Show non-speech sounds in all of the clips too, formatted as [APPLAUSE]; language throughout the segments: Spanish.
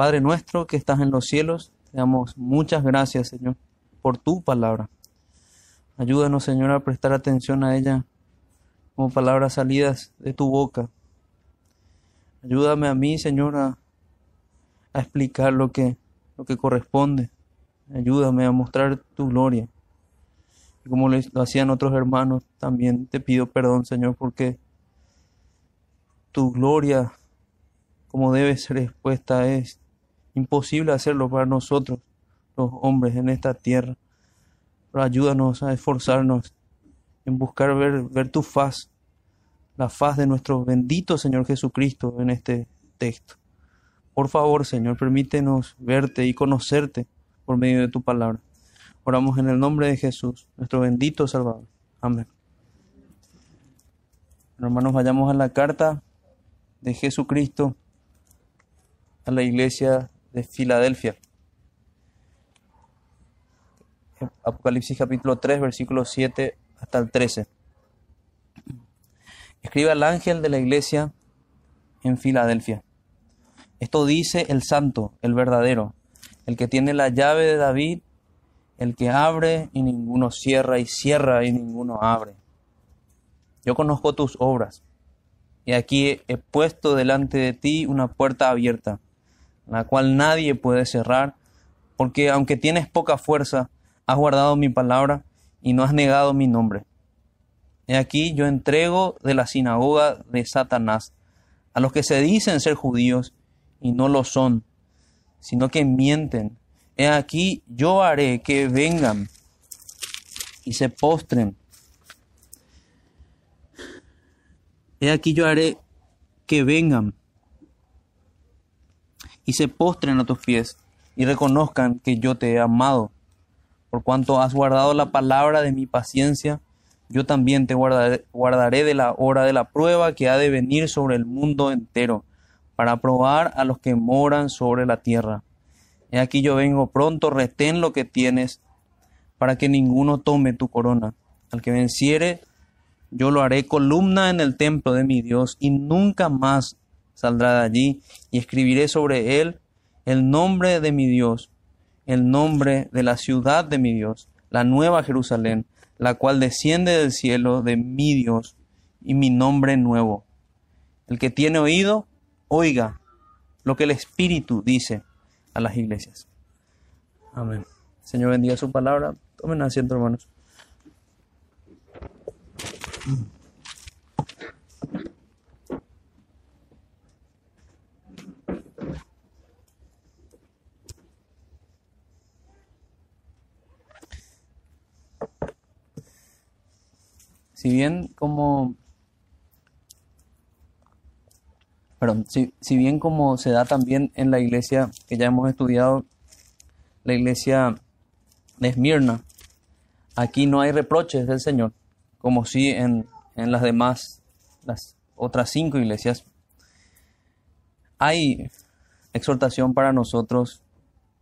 Padre nuestro que estás en los cielos, te damos muchas gracias, Señor, por tu palabra. Ayúdanos, Señor, a prestar atención a ella como palabras salidas de tu boca. Ayúdame a mí, Señor, a, explicar lo que, lo que corresponde. Ayúdame a mostrar tu gloria. Y como lo hacían otros hermanos, también te pido perdón, Señor, porque tu gloria, como debe ser expuesta, es imposible hacerlo para nosotros, los hombres en esta tierra. Pero ayúdanos a esforzarnos en buscar ver, ver tu faz, la faz de nuestro bendito Señor Jesucristo en este texto. Por favor, Señor, permítenos verte y conocerte por medio de tu palabra. Oramos en el nombre de Jesús, nuestro bendito Salvador. Amén. Hermanos, vayamos a la carta de Jesucristo a la iglesia de Filadelfia. Apocalipsis capítulo 3, versículo 7 hasta el 13. Escribe al ángel de la iglesia en Filadelfia. Esto dice el santo, el verdadero, el que tiene la llave de David, el que abre y ninguno cierra, y cierra y ninguno abre. Yo conozco tus obras, y aquí he puesto delante de ti una puerta abierta la cual nadie puede cerrar, porque aunque tienes poca fuerza, has guardado mi palabra y no has negado mi nombre. He aquí yo entrego de la sinagoga de Satanás a los que se dicen ser judíos y no lo son, sino que mienten. He aquí yo haré que vengan y se postren. He aquí yo haré que vengan y se postren a tus pies y reconozcan que yo te he amado. Por cuanto has guardado la palabra de mi paciencia, yo también te guardaré, de la hora de la prueba que ha de venir sobre el mundo entero, para probar a los que moran sobre la tierra. He aquí yo vengo pronto, retén lo que tienes, para que ninguno tome tu corona. Al que venciere, yo lo haré columna en el templo de mi Dios, y nunca más saldrá de allí, y escribiré sobre él el nombre de mi Dios, el nombre de la ciudad de mi Dios, la nueva Jerusalén, la cual desciende del cielo de mi Dios, y mi nombre nuevo. El que tiene oído, oiga lo que el Espíritu dice a las iglesias. Amén. Señor bendiga su palabra. Tomen asiento, hermanos. Si bien como perdón, si, si, bien como se da también en la iglesia que ya hemos estudiado, la iglesia de Esmirna, aquí no hay reproches del Señor, como si en, en las demás, las otras cinco iglesias. Hay exhortación para nosotros,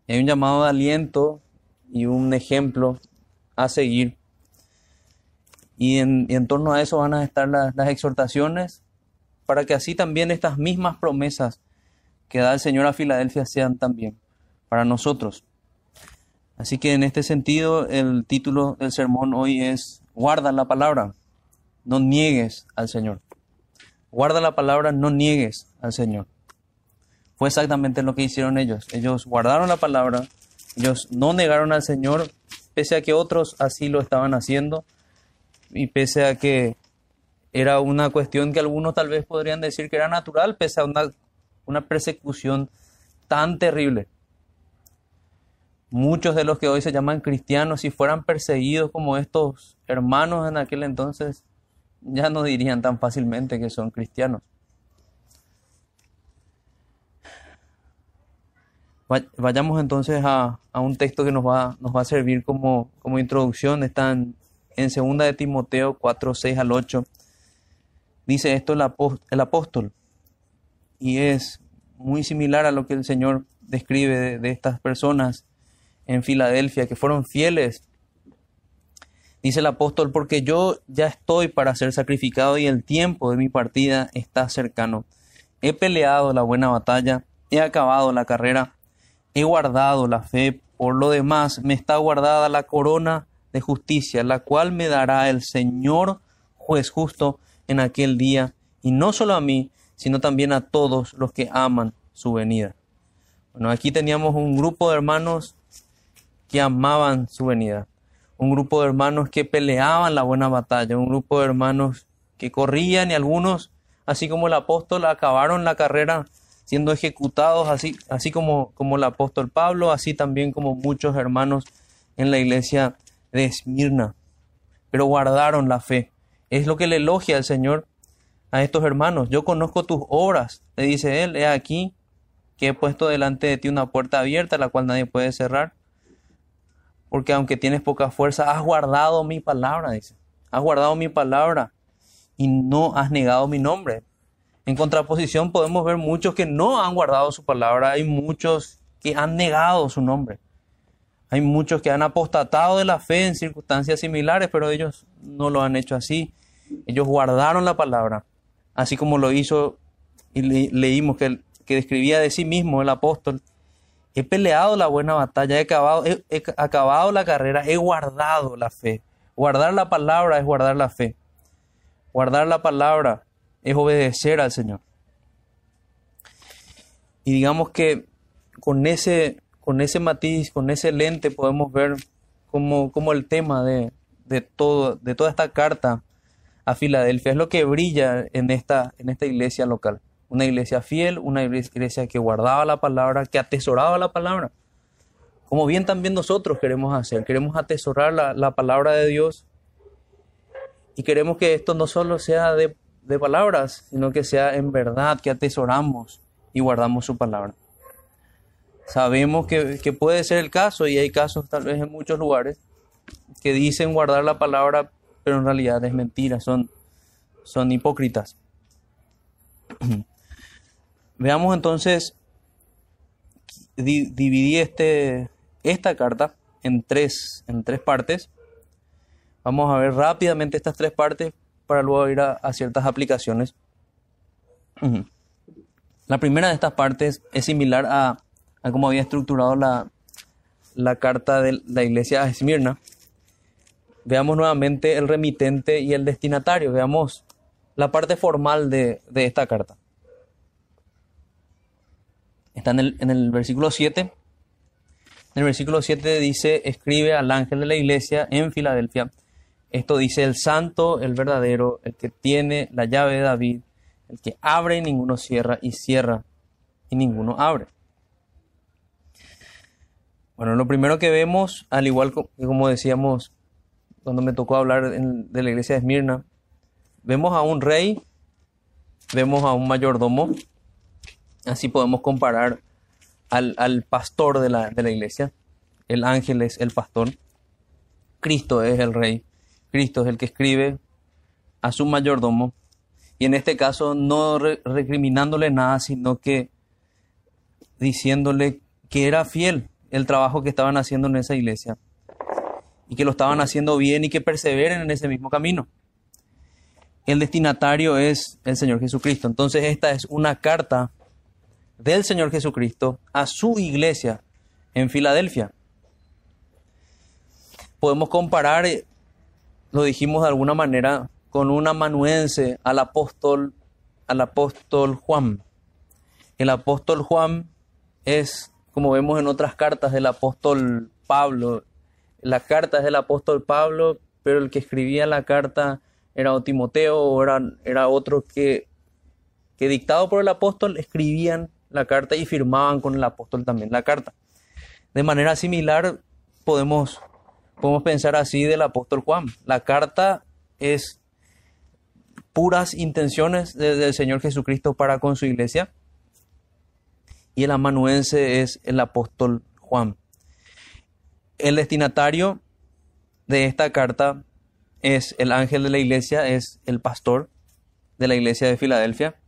hay un llamado de aliento y un ejemplo a seguir y en, torno a eso van a estar las, exhortaciones para que así también estas mismas promesas que da el Señor a Filadelfia sean también para nosotros. Así que en este sentido el título del sermón hoy es Guarda la palabra, no niegues al Señor. Guarda la palabra, no niegues al Señor. Fue exactamente lo que hicieron ellos. Ellos guardaron la palabra, ellos no negaron al Señor, pese a que otros así lo estaban haciendo y pese a que era una cuestión que algunos tal vez podrían decir que era natural, pese a una, una persecución tan terrible. Muchos de los que hoy se llaman cristianos, si fueran perseguidos como estos hermanos en aquel entonces, ya no dirían tan fácilmente que son cristianos. Vayamos entonces a, a un texto que nos va, nos va a servir como, como introducción. Está en 2 de Timoteo 4, 6 al 8, dice esto el, apóstol, y es muy similar a lo que el Señor describe de, estas personas en Filadelfia, que fueron fieles. Dice el apóstol, porque yo ya estoy para ser sacrificado y el tiempo de mi partida está cercano. He peleado la buena batalla, he acabado la carrera, he guardado la fe, por lo demás me está guardada la corona de justicia, la cual me dará el Señor juez justo en aquel día, y no solo a mí, sino también a todos los que aman su venida. Bueno, aquí teníamos un grupo de hermanos que amaban su venida, un grupo de hermanos que peleaban la buena batalla, un grupo de hermanos que corrían y algunos, así como el apóstol, acabaron la carrera siendo ejecutados, así, así como, como el apóstol Pablo, así también como muchos hermanos en la iglesia de Esmirna, pero guardaron la fe. Es lo que le elogia el Señor a estos hermanos. Yo conozco tus obras, le dice él, he aquí que he puesto delante de ti una puerta abierta, la cual nadie puede cerrar. Porque aunque tienes poca fuerza, has guardado mi palabra, dice. Has guardado mi palabra y no has negado mi nombre. En contraposición podemos ver muchos que no han guardado su palabra, hay muchos que han negado su nombre. Hay muchos que han apostatado de la fe en circunstancias similares, pero ellos no lo han hecho así. Ellos guardaron la palabra, así como lo hizo y leímos que, que describía de sí mismo el apóstol. He peleado la buena batalla, he acabado, he acabado la carrera, he guardado la fe. Guardar la palabra es guardar la fe. Guardar la palabra es obedecer al Señor. Y digamos que con ese con ese matiz, con ese lente podemos ver como, como el tema de, de, todo, de toda esta carta a Filadelfia es lo que brilla en esta, en esta iglesia local. Una iglesia fiel, una iglesia que guardaba la palabra, que atesoraba la palabra. Como bien también nosotros queremos hacer, queremos atesorar la, la palabra de Dios y queremos que esto no solo sea de, de palabras, sino que sea en verdad, que atesoramos y guardamos su palabra. Sabemos que, puede ser el caso y hay casos tal vez en muchos lugares que dicen guardar la palabra, pero en realidad es mentira, son, son hipócritas. [CLEARS THROAT] Veamos entonces, dividí este, esta carta en tres, en tres partes. Vamos a ver rápidamente estas tres partes para luego ir a ciertas aplicaciones. [CLEARS THROAT] La primera de estas partes es similar a a cómo había estructurado la, la carta de la iglesia a Esmirna. Veamos nuevamente el remitente y el destinatario. Veamos la parte formal de, esta carta. Está en el, en el versículo 7. En el versículo 7 dice, escribe al ángel de la iglesia en Filadelfia. Esto dice el santo, el verdadero, el que tiene la llave de David, el que abre y ninguno cierra, y cierra y ninguno abre. Bueno, lo primero que vemos, al igual que como decíamos cuando me tocó hablar de la iglesia de Esmirna, vemos a un rey, vemos a un mayordomo, así podemos comparar al, pastor de la, de la, iglesia, el ángel es el pastor, Cristo es el rey, Cristo es el que escribe a su mayordomo, y en este caso no recriminándole nada, sino que diciéndole que era fiel, el trabajo que estaban haciendo en esa iglesia y que lo estaban haciendo bien y que perseveren en ese mismo camino. El destinatario es el Señor Jesucristo. Entonces esta es una carta del Señor Jesucristo a su iglesia en Filadelfia. Podemos comparar, eh, lo dijimos de alguna manera, con un amanuense al apóstol, al apóstol Juan. El apóstol Juan es como vemos en otras cartas del apóstol Pablo. Las cartas del apóstol Pablo, pero el que escribía la carta era o Timoteo o era, era otro que, que dictado por el apóstol escribían la carta y firmaban con el apóstol también la carta. De manera similar podemos, podemos pensar así del apóstol Juan. La carta es puras intenciones del Señor Jesucristo para con su iglesia y el amanuense es el apóstol Juan. El destinatario de esta carta es el ángel de la iglesia, es el pastor de la iglesia de Filadelfia,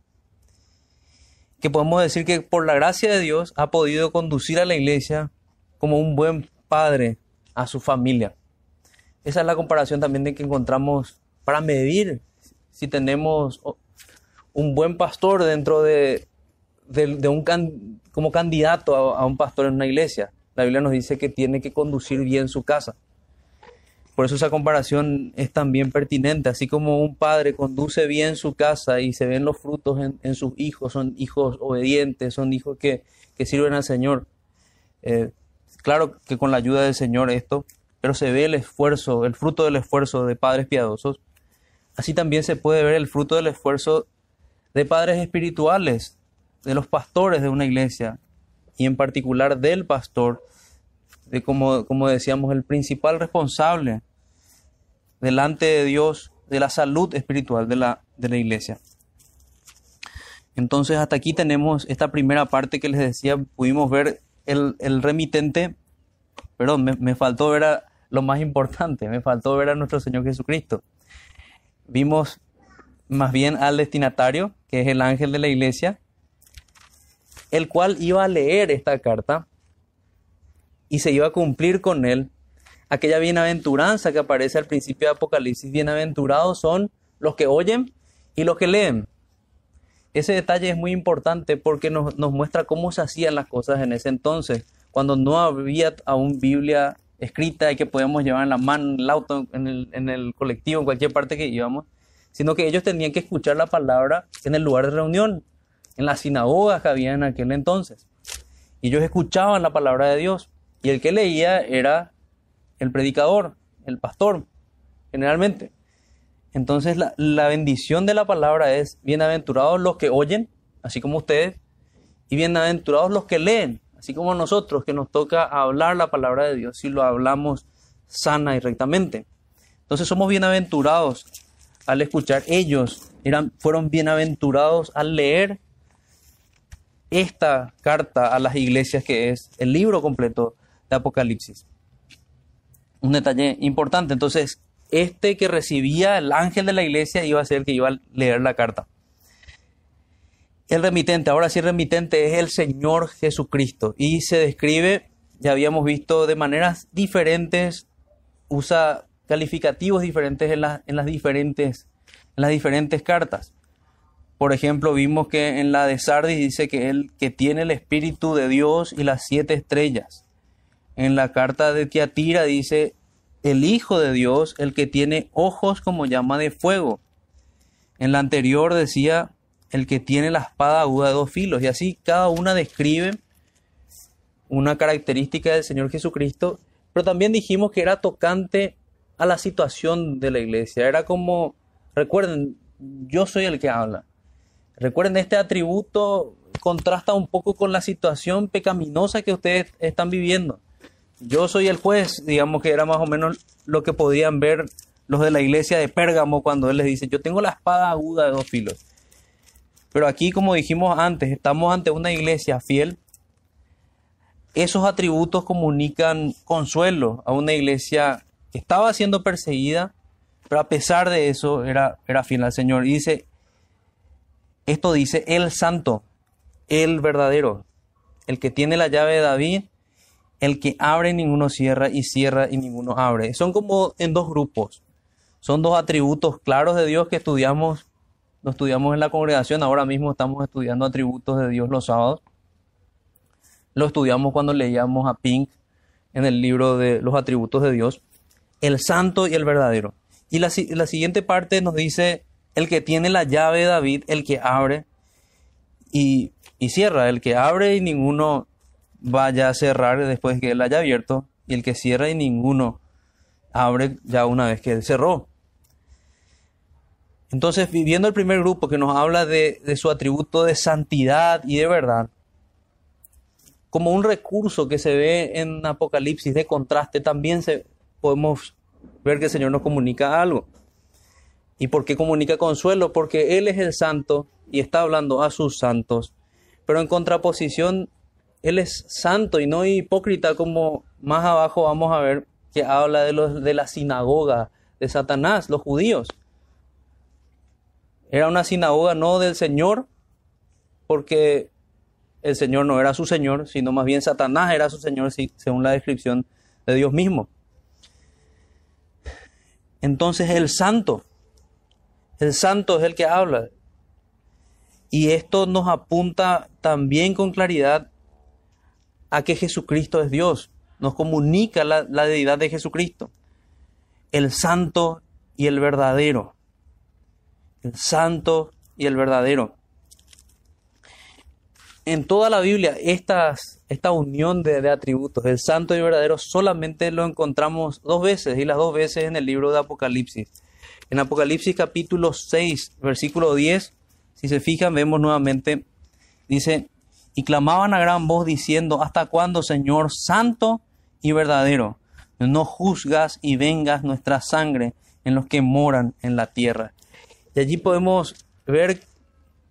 que podemos decir que por la gracia de Dios ha podido conducir a la iglesia como un buen padre a su familia. Esa es la comparación también de que encontramos para medir si tenemos un buen pastor dentro de, de, un como candidato a, un pastor en una iglesia. La Biblia nos dice que tiene que conducir bien su casa. Por eso esa comparación es también pertinente, así como un padre conduce bien su casa y se ven los frutos en, sus hijos, son hijos obedientes, son hijos que, sirven al Señor. Eh, claro que con la ayuda del Señor esto, pero se ve el esfuerzo, el fruto del esfuerzo de padres piadosos. Así también se puede ver el fruto del esfuerzo de padres espirituales, de los pastores de una iglesia, y en particular del pastor, de como, como decíamos, el principal responsable delante de Dios de la salud espiritual de la, de la iglesia. Entonces hasta aquí tenemos esta primera parte que les decía, pudimos ver el, remitente, perdón, me, faltó ver a, lo más importante, me faltó ver a nuestro Señor Jesucristo. Vimos más bien al destinatario, que es el ángel de la iglesia, el cual iba a leer esta carta y se iba a cumplir con él aquella bienaventuranza que aparece al principio de Apocalipsis. Bienaventurados son los que oyen y los que leen. Ese detalle es muy importante porque nos, muestra cómo se hacían las cosas en ese entonces, cuando no había aún Biblia escrita y que podíamos llevar en la mano, el auto, en el, en el colectivo, en cualquier parte que íbamos, sino que ellos tenían que escuchar la palabra en el lugar de reunión, en las sinagogas que había en aquel entonces. Y ellos escuchaban la palabra de Dios. Y el que leía era el predicador, el pastor, generalmente. Entonces la, bendición de la palabra es bienaventurados los que oyen, así como ustedes, y bienaventurados los que leen, así como nosotros, que nos toca hablar la palabra de Dios, si lo hablamos sana y rectamente. Entonces somos bienaventurados al escuchar. Ellos eran, fueron bienaventurados al leer esta carta a las iglesias que es el libro completo de Apocalipsis un detalle importante. Entonces, este que recibía el ángel de la iglesia iba a ser el que iba a leer la carta. El remitente, ahora sí el remitente es el Señor Jesucristo y se describe, ya habíamos visto, de maneras diferentes, usa calificativos diferentes en, en, las, diferentes, en las diferentes cartas. Por ejemplo, vimos que en la de Sardis dice que él que tiene el Espíritu de Dios y las siete estrellas. En la carta de Tiatira dice el Hijo de Dios, el que tiene ojos como llama de fuego. En la anterior decía el que tiene la espada aguda de dos filos. Y así cada una describe una característica del Señor Jesucristo. Pero también dijimos que era tocante a la situación de la iglesia. Era como, recuerden, yo soy el que habla. Recuerden, este atributo contrasta un poco con la situación pecaminosa que ustedes están viviendo yo soy el juez, digamos que era más o menos lo que podían ver los de la iglesia de Pérgamo cuando él les dice, yo tengo la espada aguda de dos filos. Pero aquí, como dijimos antes, estamos ante una iglesia fiel. Esos atributos comunican consuelo a una iglesia que estaba siendo perseguida, pero a pesar de eso era, era fiel al Señor. Y dice, esto dice el santo, el verdadero, el que tiene la llave de David el que abre ninguno cierra y cierra y ninguno abre. Son como en dos grupos. Son dos atributos claros de Dios que estudiamos, lo estudiamos en la congregación. Ahora mismo estamos estudiando atributos de Dios los sábados. Lo estudiamos cuando leíamos a Pink en el libro de los atributos de Dios. El santo y el verdadero. Y la siguiente parte nos dice el que tiene la llave de David, el que abre y, y cierra, el que abre y ninguno vaya a cerrar después que él haya abierto y el que cierra y ninguno abre ya una vez que él cerró. Entonces, viviendo el primer grupo que nos habla de, su atributo de santidad y de verdad, como un recurso que se ve en Apocalipsis de contraste, también se, podemos ver que el Señor nos comunica algo. ¿Y por qué comunica consuelo? Porque Él es el santo y está hablando a sus santos. Pero en contraposición él es santo y no hipócrita como más abajo vamos a ver que habla de, de la sinagoga de Satanás, los judíos. Era una sinagoga no del Señor, porque el Señor no era su Señor, sino más bien Satanás era su Señor, según la descripción de Dios mismo. Entonces el santo, el santo es el que habla. Y esto nos apunta también con claridad a que Jesucristo es Dios, nos comunica la, la deidad de Jesucristo, el santo y el verdadero, el santo y el verdadero. En toda la Biblia, esta unión de, de atributos, el santo y el verdadero, solamente lo encontramos dos veces, y las dos veces en el libro de Apocalipsis. En Apocalipsis capítulo 6, versículo 10, si se fijan, vemos nuevamente, dice, y clamaban a gran voz diciendo, ¿hasta cuándo, Señor, santo y verdadero? No juzgas y vengas nuestra sangre en los que moran en la tierra. Y allí podemos ver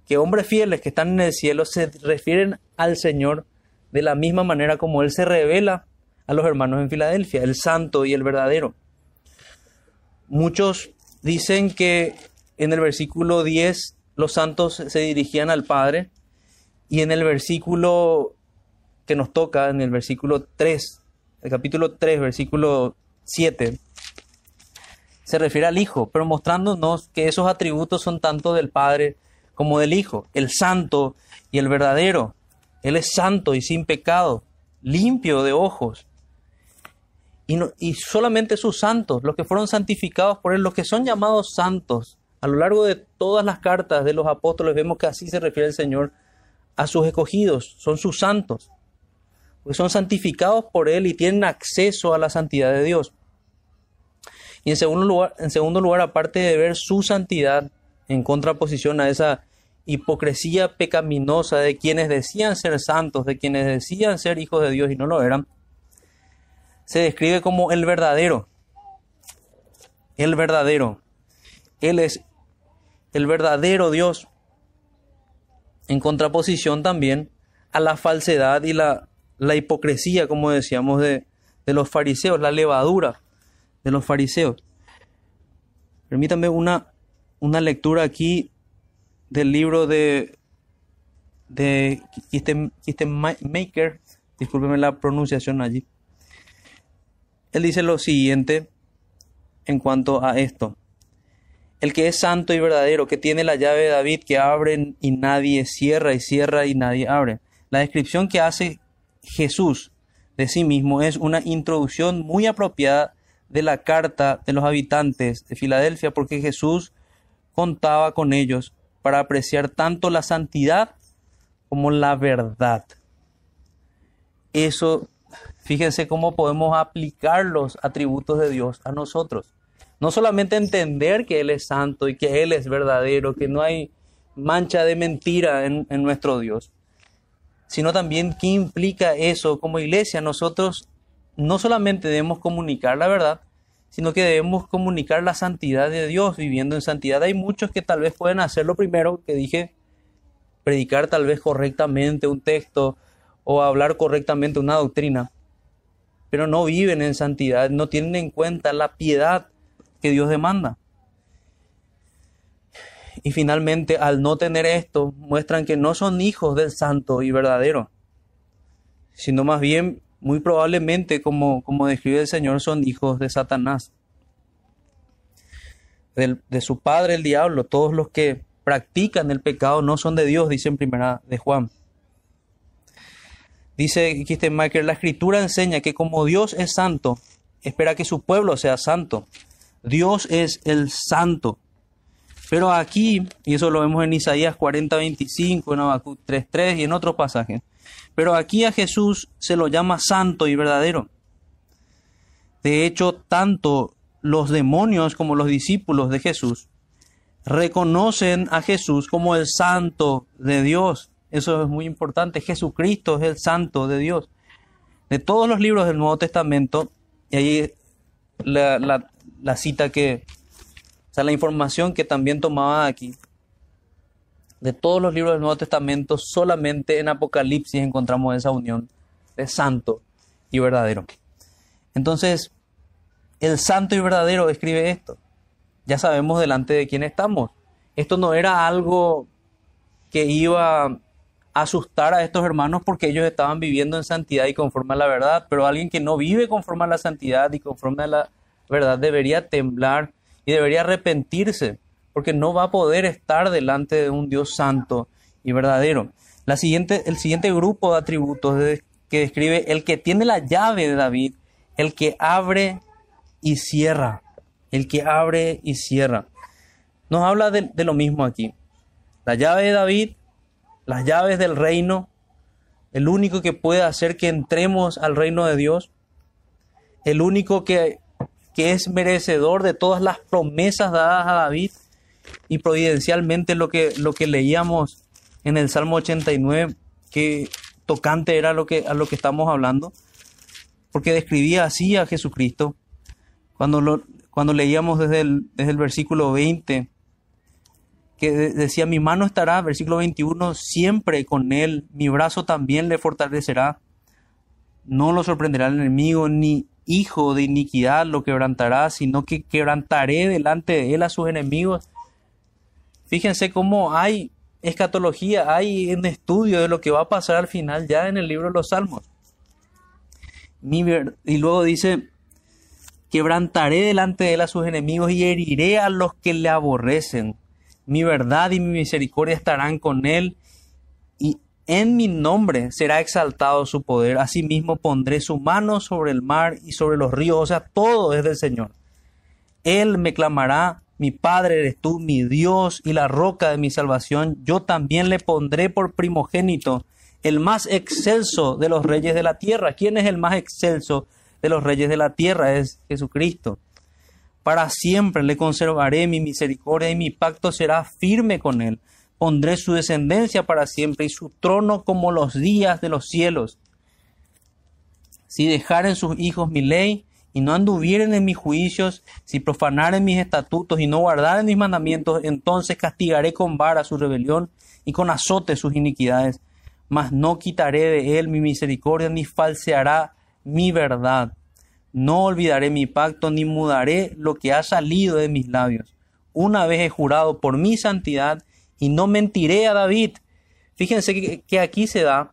que hombres fieles que están en el cielo se refieren al Señor de la misma manera como Él se revela a los hermanos en Filadelfia, el santo y el verdadero. Muchos dicen que en el versículo 10 los santos se dirigían al Padre y en el versículo que nos toca, en el versículo 3, el capítulo 3, versículo 7, se refiere al Hijo, pero mostrándonos que esos atributos son tanto del Padre como del Hijo, el santo y el verdadero. Él es santo y sin pecado, limpio de ojos. Y, solamente sus santos, los que fueron santificados por Él, los que son llamados santos, a lo largo de todas las cartas de los apóstoles vemos que así se refiere el Señor a sus escogidos, son sus santos, porque son santificados por Él y tienen acceso a la santidad de Dios. Y en segundo lugar, en segundo lugar aparte de ver su santidad en contraposición a esa hipocresía pecaminosa de quienes decían ser santos, de quienes decían ser hijos de Dios y no lo eran, se describe como el verdadero. El verdadero. Él es el verdadero Dios. En contraposición también a la falsedad y la, la hipocresía, como decíamos, de, de los fariseos, la levadura de los fariseos. Permítanme una, una lectura aquí del libro de, de Maker, discúlpeme la pronunciación allí. Él dice lo siguiente en cuanto a esto. El que es santo y verdadero, que tiene la llave de David, que abre y nadie cierra, y cierra y nadie abre. La descripción que hace Jesús de sí mismo es una introducción muy apropiada de la carta de los habitantes de Filadelfia, porque Jesús contaba con ellos para apreciar tanto la santidad como la verdad. Eso, fíjense cómo podemos aplicar los atributos de Dios a nosotros. No solamente entender que Él es santo y que Él es verdadero, que no hay mancha de mentira en, nuestro Dios, sino también qué implica eso como iglesia. Nosotros no solamente debemos comunicar la verdad, sino que debemos comunicar la santidad de Dios viviendo en santidad. Hay muchos que tal vez pueden hacer lo primero que dije, predicar tal vez correctamente un texto o hablar correctamente una doctrina, pero no viven en santidad, no tienen en cuenta la piedad que Dios demanda. Y finalmente, al no tener esto, muestran que no son hijos del santo y verdadero, sino más bien muy probablemente, como, como describe el Señor, son hijos de Satanás, de su padre el diablo. Todos los que practican el pecado no son de Dios, dice en primera de Juan. Dice Kistenmaker, la escritura enseña que como Dios es santo, espera que su pueblo sea santo. Dios es el santo. Pero aquí, y eso lo vemos en Isaías 40, 25, en Habacuc 3, 3 y en otros pasajes, pero aquí a Jesús se lo llama santo y verdadero. De hecho, tanto los demonios como los discípulos de Jesús reconocen a Jesús como el santo de Dios. Eso es muy importante. Jesucristo es el santo de Dios. De todos los libros del Nuevo Testamento, y ahí la, la cita que, o sea, la información que también tomaba aquí, de todos los libros del Nuevo Testamento, solamente en Apocalipsis encontramos esa unión de santo y verdadero. Entonces, el santo y verdadero escribe esto. Ya sabemos delante de quién estamos. Esto no era algo que iba asustar a estos hermanos porque ellos estaban viviendo en santidad y conforme a la verdad, pero alguien que no vive conforme a la santidad y conforme a la verdad debería temblar y debería arrepentirse porque no va a poder estar delante de un Dios santo y verdadero. La siguiente, el siguiente grupo de atributos que describe el que tiene la llave de David, el que abre y cierra, el que abre y cierra. Nos habla de, de lo mismo aquí. La llave de David, las llaves del reino, el único que puede hacer que entremos al reino de Dios, el único que, que es merecedor de todas las promesas dadas a David y providencialmente lo que, lo que leíamos en el Salmo 89, que tocante era lo que, a lo que estamos hablando, porque describía así a Jesucristo. Cuando, lo, cuando leíamos desde el, desde el versículo 20, que decía, mi mano estará, versículo 21, siempre con él, mi brazo también le fortalecerá. No lo sorprenderá el enemigo, ni hijo de iniquidad lo quebrantará, sino que quebrantaré delante de él a sus enemigos. Fíjense cómo hay escatología, hay un estudio de lo que va a pasar al final ya en el libro de los Salmos. y luego dice, quebrantaré delante de él a sus enemigos y heriré a los que le aborrecen. Mi verdad y mi misericordia estarán con él y en mi nombre será exaltado su poder. Asimismo pondré su mano sobre el mar y sobre los ríos, o sea, todo es del Señor. Él me clamará mi Padre eres tú, mi Dios y la roca de mi salvación. Yo también le pondré por primogénito, el más excelso de los reyes de la tierra. ¿Quién es el más excelso de los reyes de la tierra? Es Jesucristo. Para siempre le conservaré mi misericordia y mi pacto será firme con él. Pondré su descendencia para siempre y su trono como los días de los cielos. Si dejaren sus hijos mi ley, y no anduvieren en mis juicios, si profanaren mis estatutos y no guardaren mis mandamientos, entonces castigaré con vara su rebelión y con azote sus iniquidades. Mas no quitaré de él mi misericordia, ni falseará mi verdad. No olvidaré mi pacto, ni mudaré lo que ha salido de mis labios. Una vez he jurado por mi santidad, y no mentiré a David. Fíjense que, que aquí se da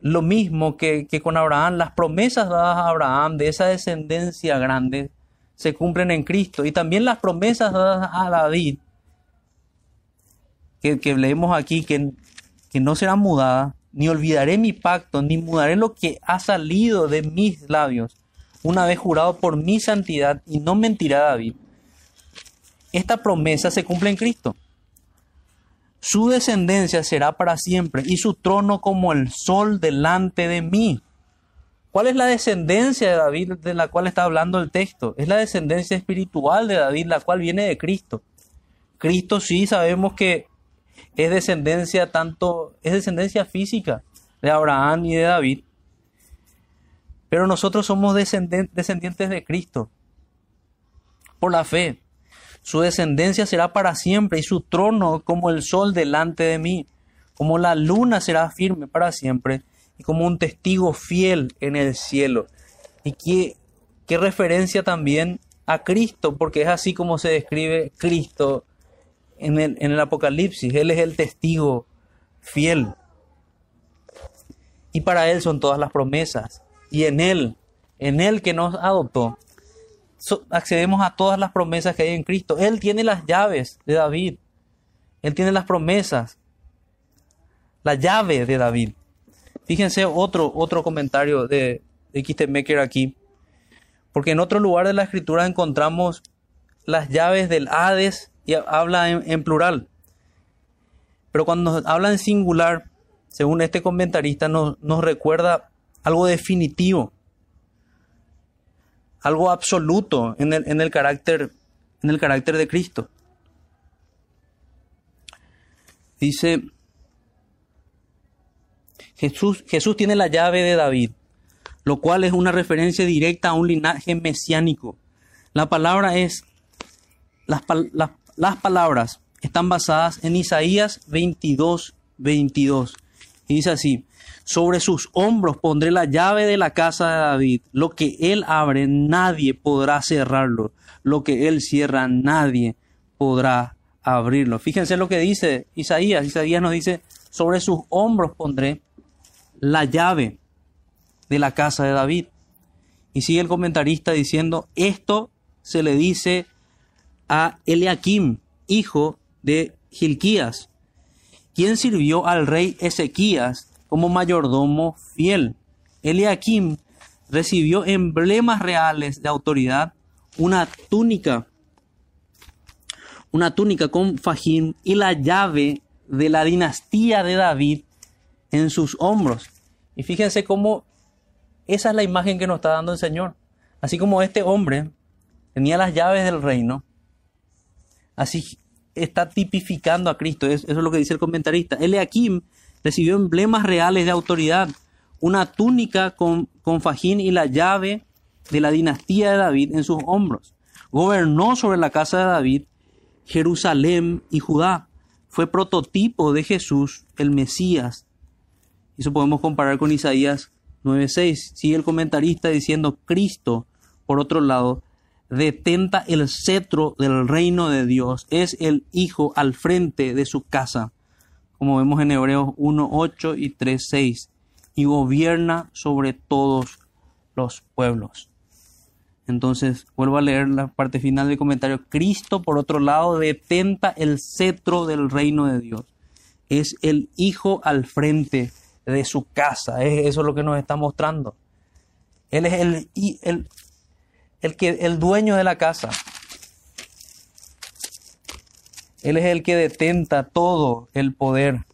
lo mismo que, con Abraham, las promesas dadas a Abraham de esa descendencia grande se cumplen en Cristo. Y también las promesas dadas a David, que, que leemos aquí, que, que no serán mudadas, ni olvidaré mi pacto, ni mudaré lo que ha salido de mis labios, una vez jurado por mi santidad, y no mentirá David. Esta promesa se cumple en Cristo. Su descendencia será para siempre y su trono como el sol delante de mí. ¿Cuál es la descendencia de David de la cual está hablando el texto? Es la descendencia espiritual de David, la cual viene de Cristo. Cristo sí sabemos que es descendencia tanto, es descendencia física de Abraham y de David. Pero nosotros somos descendientes de Cristo por la fe. Su descendencia será para siempre y su trono como el sol delante de mí, como la luna será firme para siempre y como un testigo fiel en el cielo. Y qué, qué referencia también a Cristo, porque es así como se describe Cristo en el, en el Apocalipsis. Él es el testigo fiel. Y para Él son todas las promesas. Y en Él, en Él que nos adoptó, accedemos a todas las promesas que hay en Cristo. Él tiene las llaves de David. Él tiene las promesas. La llave de David. Fíjense otro, otro comentario de, de aquí. Porque en otro lugar de la escritura encontramos las llaves del Hades y habla en, plural. Pero cuando habla en singular, según este comentarista, nos, recuerda algo definitivo algo absoluto en el, en el, carácter, en el carácter de Cristo. Dice, Jesús, Jesús tiene la llave de David, lo cual es una referencia directa a un linaje mesiánico. La palabra es, las, las palabras están basadas en Isaías 22, 22. Y dice así, sobre sus hombros pondré la llave de la casa de David. Lo que él abre, nadie podrá cerrarlo. Lo que él cierra, nadie podrá abrirlo. Fíjense lo que dice Isaías. Isaías nos dice, sobre sus hombros pondré la llave de la casa de David. Y sigue el comentarista diciendo, esto se le dice a Eliakim, hijo de Gilquías, quien sirvió al rey Ezequías como mayordomo fiel. Eliakim recibió emblemas reales de autoridad, una túnica, una túnica con fajín y la llave de la dinastía de David en sus hombros. Y fíjense cómo esa es la imagen que nos está dando el Señor. Así como este hombre tenía las llaves del reino, así está tipificando a Cristo. Eso es lo que dice el comentarista. Eliakim recibió emblemas reales de autoridad, una túnica con, con fajín y la llave de la dinastía de David en sus hombros. Gobernó sobre la casa de David, Jerusalén y Judá. Fue prototipo de Jesús, el Mesías. Eso podemos comparar con Isaías 9.6. Sigue el comentarista diciendo, Cristo, por otro lado, detenta el cetro del reino de Dios. Es el Hijo al frente de su casa, como vemos en Hebreos 1.8 y 3.6, y gobierna sobre todos los pueblos. Entonces, vuelvo a leer la parte final del comentario. Cristo, por otro lado, detenta el cetro del reino de Dios. Es el Hijo al frente de su casa. Es eso lo que nos está mostrando. Él es el, el, el, que, el dueño de la casa. Él es el que detenta todo el poder.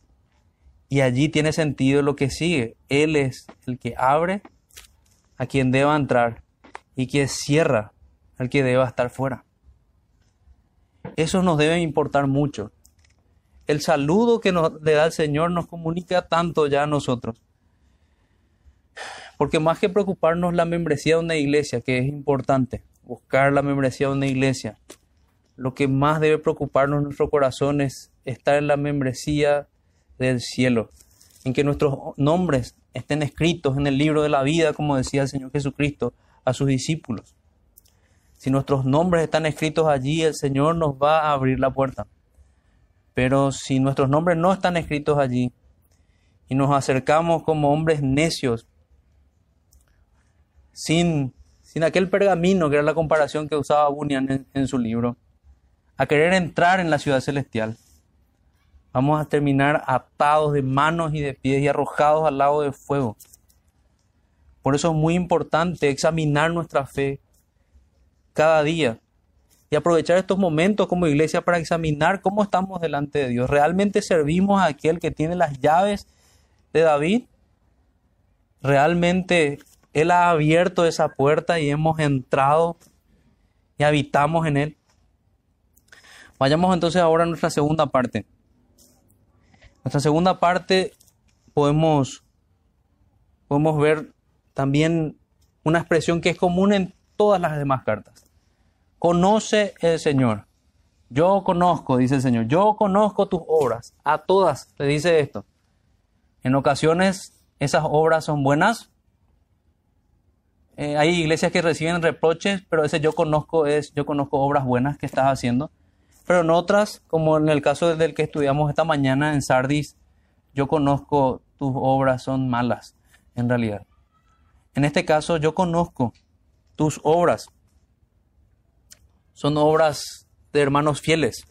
Y allí tiene sentido lo que sigue. Él es el que abre a quien deba entrar y que cierra al que deba estar fuera. Eso nos debe importar mucho. El saludo que nos le da el Señor nos comunica tanto ya a nosotros. Porque más que preocuparnos la membresía de una iglesia, que es importante, buscar la membresía de una iglesia, lo que más debe preocuparnos en nuestro corazón es estar en la membresía del cielo, en que nuestros nombres estén escritos en el libro de la vida, como decía el Señor Jesucristo, a sus discípulos. Si nuestros nombres están escritos allí, el Señor nos va a abrir la puerta. Pero si nuestros nombres no están escritos allí y nos acercamos como hombres necios, sin, sin aquel pergamino que era la comparación que usaba Bunyan en, su libro, a querer entrar en la ciudad celestial, vamos a terminar atados de manos y de pies y arrojados al lago de fuego. Por eso es muy importante examinar nuestra fe cada día y aprovechar estos momentos como iglesia para examinar cómo estamos delante de Dios. ¿Realmente servimos a aquel que tiene las llaves de David? ¿Realmente Él ha abierto esa puerta y hemos entrado y habitamos en Él? Vayamos entonces ahora a nuestra segunda parte. Nuestra segunda parte podemos, podemos ver también una expresión que es común en todas las demás cartas. Conoce el Señor. Yo conozco, dice el Señor, yo conozco tus obras. A todas le dice esto. En ocasiones esas obras son buenas. Eh, hay iglesias que reciben reproches, pero ese yo conozco es, yo conozco obras buenas que estás haciendo. Pero en otras, como en el caso del que estudiamos esta mañana en Sardis, yo conozco tus obras son malas, en realidad. En este caso, yo conozco tus obras. Son obras de hermanos fieles.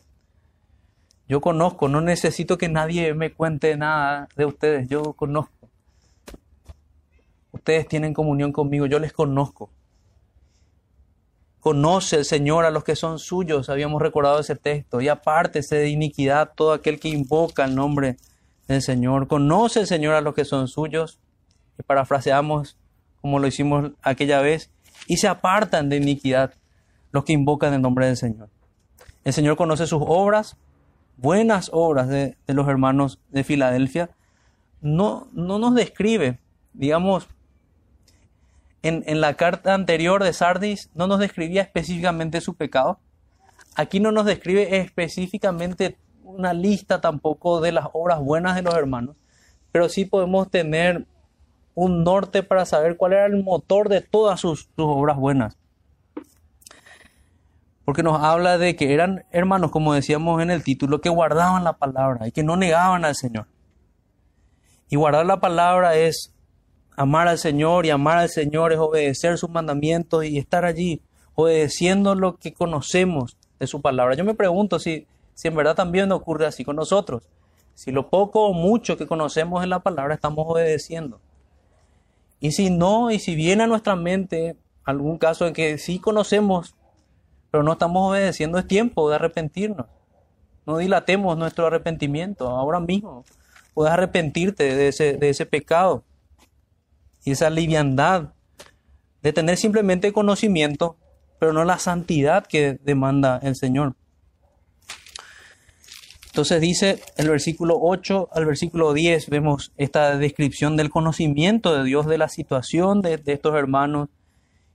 Yo conozco, no necesito que nadie me cuente nada de ustedes. Yo conozco. Ustedes tienen comunión conmigo, yo les conozco. Conoce el Señor a los que son suyos, habíamos recordado ese texto, y apártese de iniquidad todo aquel que invoca el nombre del Señor. Conoce el Señor a los que son suyos, y parafraseamos como lo hicimos aquella vez, y se apartan de iniquidad los que invocan el nombre del Señor. El Señor conoce sus obras, buenas obras de, los hermanos de Filadelfia. No, no nos describe, digamos, en, la carta anterior de Sardis no nos describía específicamente su pecado. Aquí no nos describe específicamente una lista tampoco de las obras buenas de los hermanos, pero sí podemos tener un norte para saber cuál era el motor de todas sus, obras buenas. Porque nos habla de que eran hermanos, como decíamos en el título, que guardaban la palabra y que no negaban al Señor. Y guardar la palabra es amar al Señor y amar al Señor es obedecer sus mandamientos y estar allí obedeciendo lo que conocemos de su palabra. Yo me pregunto si, si en verdad también ocurre así con nosotros. Si lo poco o mucho que conocemos en la palabra estamos obedeciendo. Y si no, y si viene a nuestra mente algún caso en que sí conocemos, pero no estamos obedeciendo, es tiempo de arrepentirnos. No dilatemos nuestro arrepentimiento. Ahora mismo puedes arrepentirte de ese, de ese pecado y esa liviandad de tener simplemente conocimiento, pero no la santidad que demanda el Señor. Entonces dice el versículo 8 al versículo 10, vemos esta descripción del conocimiento de Dios de la situación de, de, estos hermanos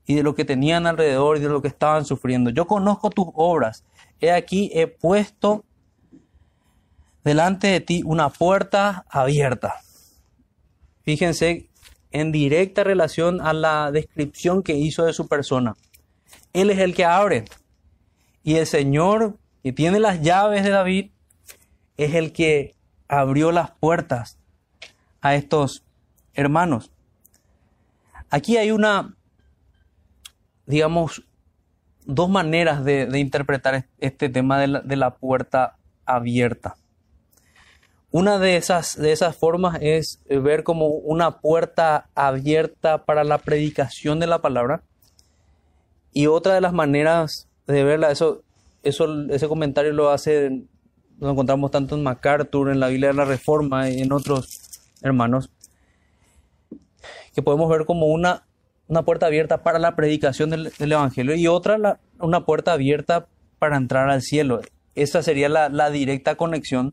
y de lo que tenían alrededor y de lo que estaban sufriendo. Yo conozco tus obras. He aquí, he puesto delante de ti una puerta abierta. Fíjense en directa relación a la descripción que hizo de su persona. Él es el que abre. Y el Señor, que tiene las llaves de David, es el que abrió las puertas a estos hermanos. Aquí hay una, digamos, dos maneras de, interpretar este tema de la puerta abierta. Una de esas, de esas formas es ver como una puerta abierta para la predicación de la palabra. Y otra de las maneras de verla, eso, eso, ese comentario lo hace, lo encontramos tanto en MacArthur, en la Biblia de la Reforma y en otros hermanos, que podemos ver como una, una puerta abierta para la predicación del, del Evangelio y otra la, una puerta abierta para entrar al cielo. Esa sería la, la directa conexión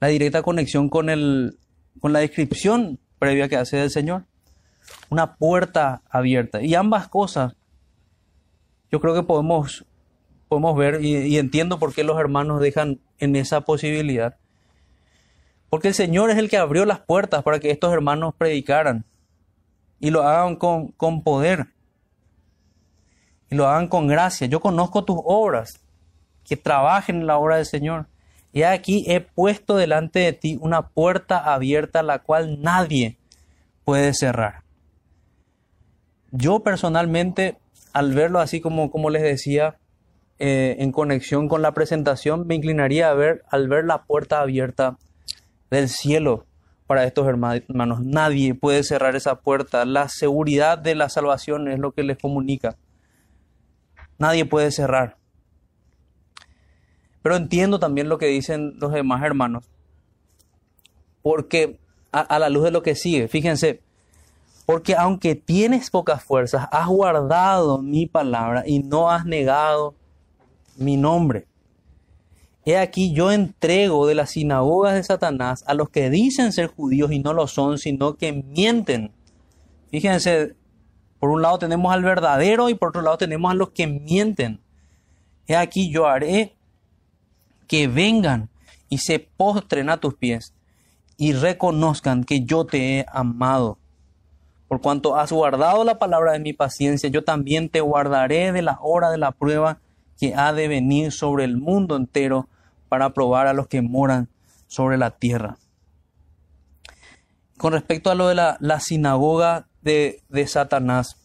la directa conexión con, el, con la descripción previa que hace del Señor. Una puerta abierta. Y ambas cosas, yo creo que podemos, podemos ver y, entiendo por qué los hermanos dejan en esa posibilidad. Porque el Señor es el que abrió las puertas para que estos hermanos predicaran y lo hagan con, con poder y lo hagan con gracia. Yo conozco tus obras, que trabajen en la obra del Señor. Y aquí he puesto delante de ti una puerta abierta la cual nadie puede cerrar. Yo personalmente, al verlo así como, como les decía, eh, en conexión con la presentación, me inclinaría a ver, al ver la puerta abierta del cielo para estos hermanos. Nadie puede cerrar esa puerta. La seguridad de la salvación es lo que les comunica. Nadie puede cerrar. Pero entiendo también lo que dicen los demás hermanos. Porque a, la luz de lo que sigue, fíjense, porque aunque tienes pocas fuerzas, has guardado mi palabra y no has negado mi nombre. He aquí yo entrego de las sinagogas de Satanás a los que dicen ser judíos y no lo son, sino que mienten. Fíjense, por un lado tenemos al verdadero y por otro lado tenemos a los que mienten. He aquí yo haré que vengan y se postren a tus pies y reconozcan que yo te he amado. Por cuanto has guardado la palabra de mi paciencia, yo también te guardaré de la hora de la prueba que ha de venir sobre el mundo entero para probar a los que moran sobre la tierra. Con respecto a lo de la, la sinagoga de, de Satanás,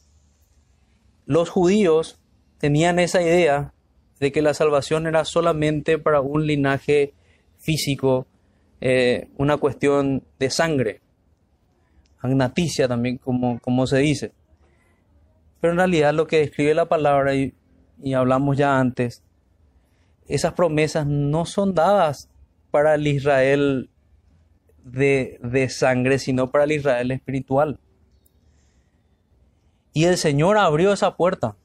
los judíos tenían esa idea de que la salvación era solamente para un linaje físico, eh, una cuestión de sangre, agnaticia también, como, como se dice. Pero en realidad lo que describe la palabra, y, y hablamos ya antes, esas promesas no son dadas para el Israel de, de sangre, sino para el Israel espiritual. Y el Señor abrió esa puerta.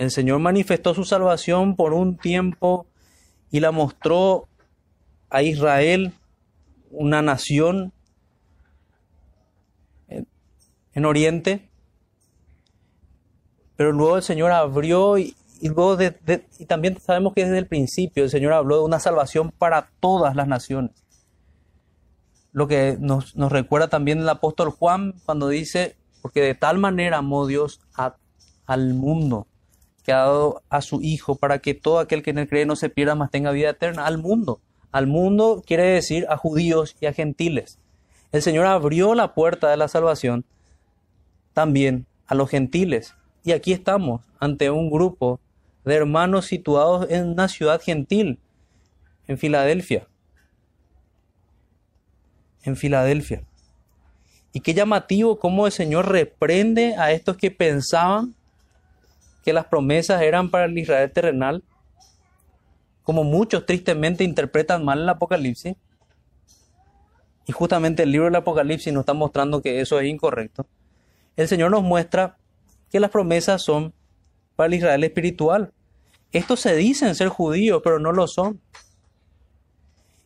El Señor manifestó su salvación por un tiempo y la mostró a Israel, una nación en Oriente. Pero luego el Señor abrió y, luego y también sabemos que desde el principio el Señor habló de una salvación para todas las naciones. Lo que nos, recuerda también el apóstol Juan cuando dice, porque de tal manera amó Dios al mundo a su Hijo para que todo aquel que en él cree no se pierda, mas tenga vida eterna, al mundo. Al mundo quiere decir a judíos y a gentiles. El Señor abrió la puerta de la salvación también a los gentiles. Y aquí estamos ante un grupo de hermanos situados en una ciudad gentil, en Filadelfia. en Filadelfia. Y qué llamativo cómo el Señor reprende a estos que pensaban que las promesas eran para el Israel terrenal, como muchos tristemente interpretan mal el Apocalipsis. Y justamente el libro del Apocalipsis nos está mostrando que eso es incorrecto. El Señor nos muestra que las promesas son para el Israel espiritual. Estos se dicen ser judíos, pero no lo son.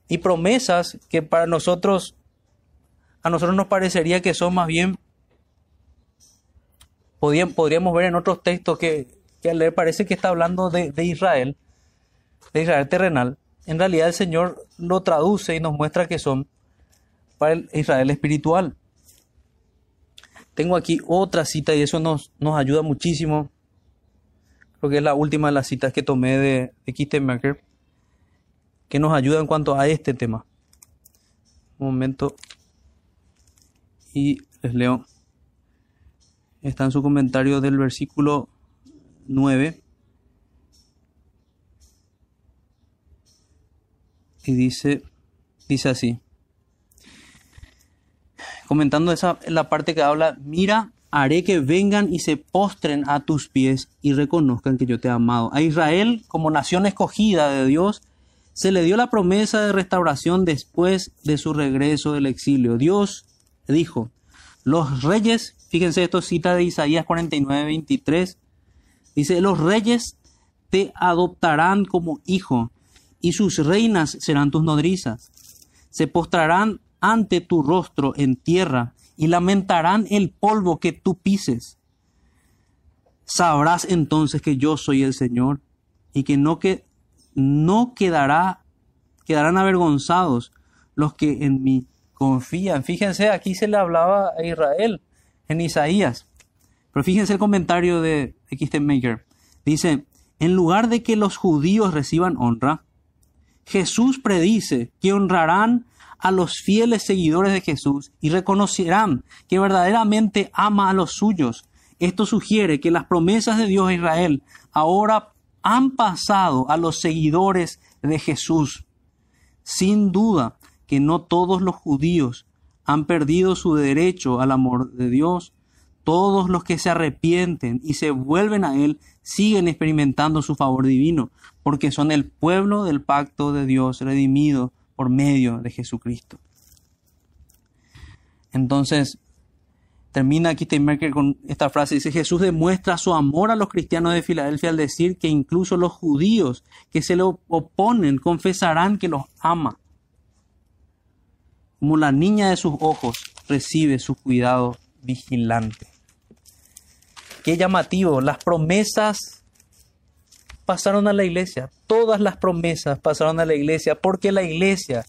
Y promesas que para nosotros, a nosotros nos parecería que son más bien, podríamos ver en otros textos que, que le parece que está hablando de, de Israel, de Israel terrenal. En realidad el Señor lo traduce y nos muestra que son para el Israel espiritual. Tengo aquí otra cita y eso nos, nos ayuda muchísimo. Creo que es la última de las citas que tomé de, de que nos ayuda en cuanto a este tema. Un momento. Y les leo. Está en su comentario del versículo 9. Y dice, dice así comentando esa la parte que habla, mira, haré que vengan y se postren a tus pies y reconozcan que yo te he amado. A Israel, como nación escogida de Dios, se le dio la promesa de restauración después de su regreso del exilio. Dios dijo, los reyes, fíjense esto cita de Isaías 49, 23, dice, los reyes te adoptarán como hijo y sus reinas serán tus nodrizas. Se postrarán ante tu rostro en tierra y lamentarán el polvo que tú pises. Sabrás entonces que yo soy el Señor y que no, que, no quedará, quedarán avergonzados los que en mí confían. Fíjense, aquí se le hablaba a Israel en Isaías. Pero fíjense el comentario de Maker. Dice, en lugar de que los judíos reciban honra, Jesús predice que honrarán a los fieles seguidores de Jesús y reconocerán que verdaderamente ama a los suyos. Esto sugiere que las promesas de Dios a Israel ahora han pasado a los seguidores de Jesús. Sin duda que no todos los judíos han perdido su derecho al amor de Dios. Todos los que se arrepienten y se vuelven a Él siguen experimentando su favor divino, porque son el pueblo del pacto de Dios redimido por medio de Jesucristo. Entonces, termina Merkel con esta frase, dice, Jesús demuestra su amor a los cristianos de Filadelfia al decir que incluso los judíos que se le oponen confesarán que los ama. Como la niña de sus ojos recibe su cuidado vigilante. Qué llamativo, las promesas pasaron a la iglesia. Todas las promesas pasaron a la iglesia porque la iglesia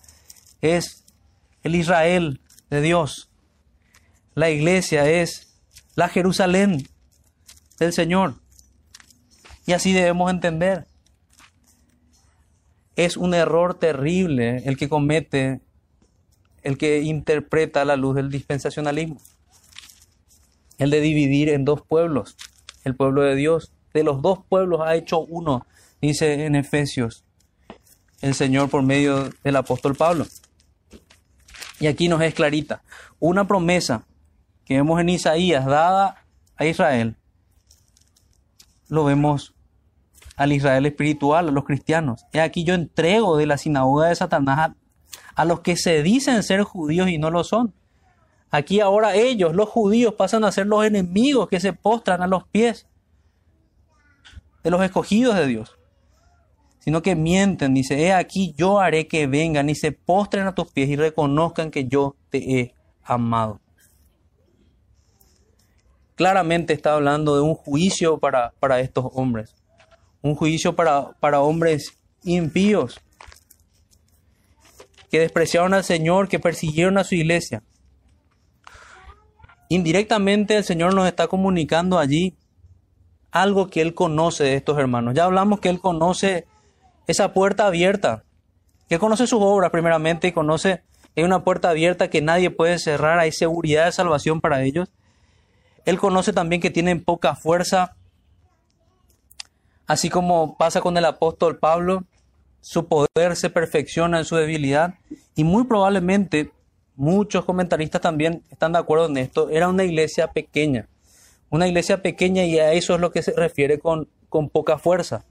es el Israel de Dios. La iglesia es la Jerusalén del Señor. Y así debemos entender. Es un error terrible el que comete, el que interpreta la luz del dispensacionalismo. El de dividir en dos pueblos, el pueblo de Dios de los dos pueblos ha hecho uno, dice en Efesios el Señor por medio del apóstol Pablo. Y aquí nos es clarita, una promesa que vemos en Isaías dada a Israel, lo vemos al Israel espiritual, a los cristianos. Y aquí yo entrego de la sinagoga de Satanás a, los que se dicen ser judíos y no lo son. Aquí ahora ellos, los judíos, pasan a ser los enemigos que se postran a los pies de los escogidos de Dios, sino que mienten, dice, he aquí yo haré que vengan y se postren a tus pies y reconozcan que yo te he amado. Claramente está hablando de un juicio para, para estos hombres, un juicio para, para hombres impíos, que despreciaron al Señor, que persiguieron a su iglesia. Indirectamente el Señor nos está comunicando allí algo que Él conoce de estos hermanos. Ya hablamos que Él conoce esa puerta abierta, que conoce sus obras primeramente y conoce hay una puerta abierta que nadie puede cerrar, hay seguridad de salvación para ellos. Él conoce también que tienen poca fuerza, así como pasa con el apóstol Pablo, su poder se perfecciona en su debilidad y muy probablemente muchos comentaristas también están de acuerdo en esto, era una iglesia pequeña. Una iglesia pequeña y a eso es lo que se refiere con, con poca fuerza.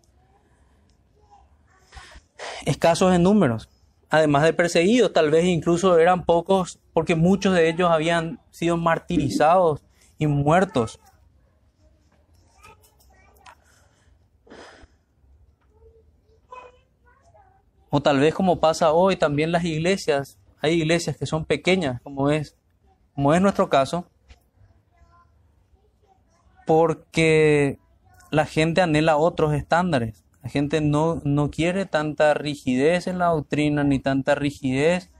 Escasos en números. Además de perseguidos, tal vez incluso eran pocos porque muchos de ellos habían sido martirizados y muertos. O tal vez como pasa hoy también las iglesias, hay iglesias que son pequeñas, como es, como es nuestro caso, porque la gente anhela otros estándares. La gente no, no quiere tanta rigidez en la doctrina ni tanta rigidez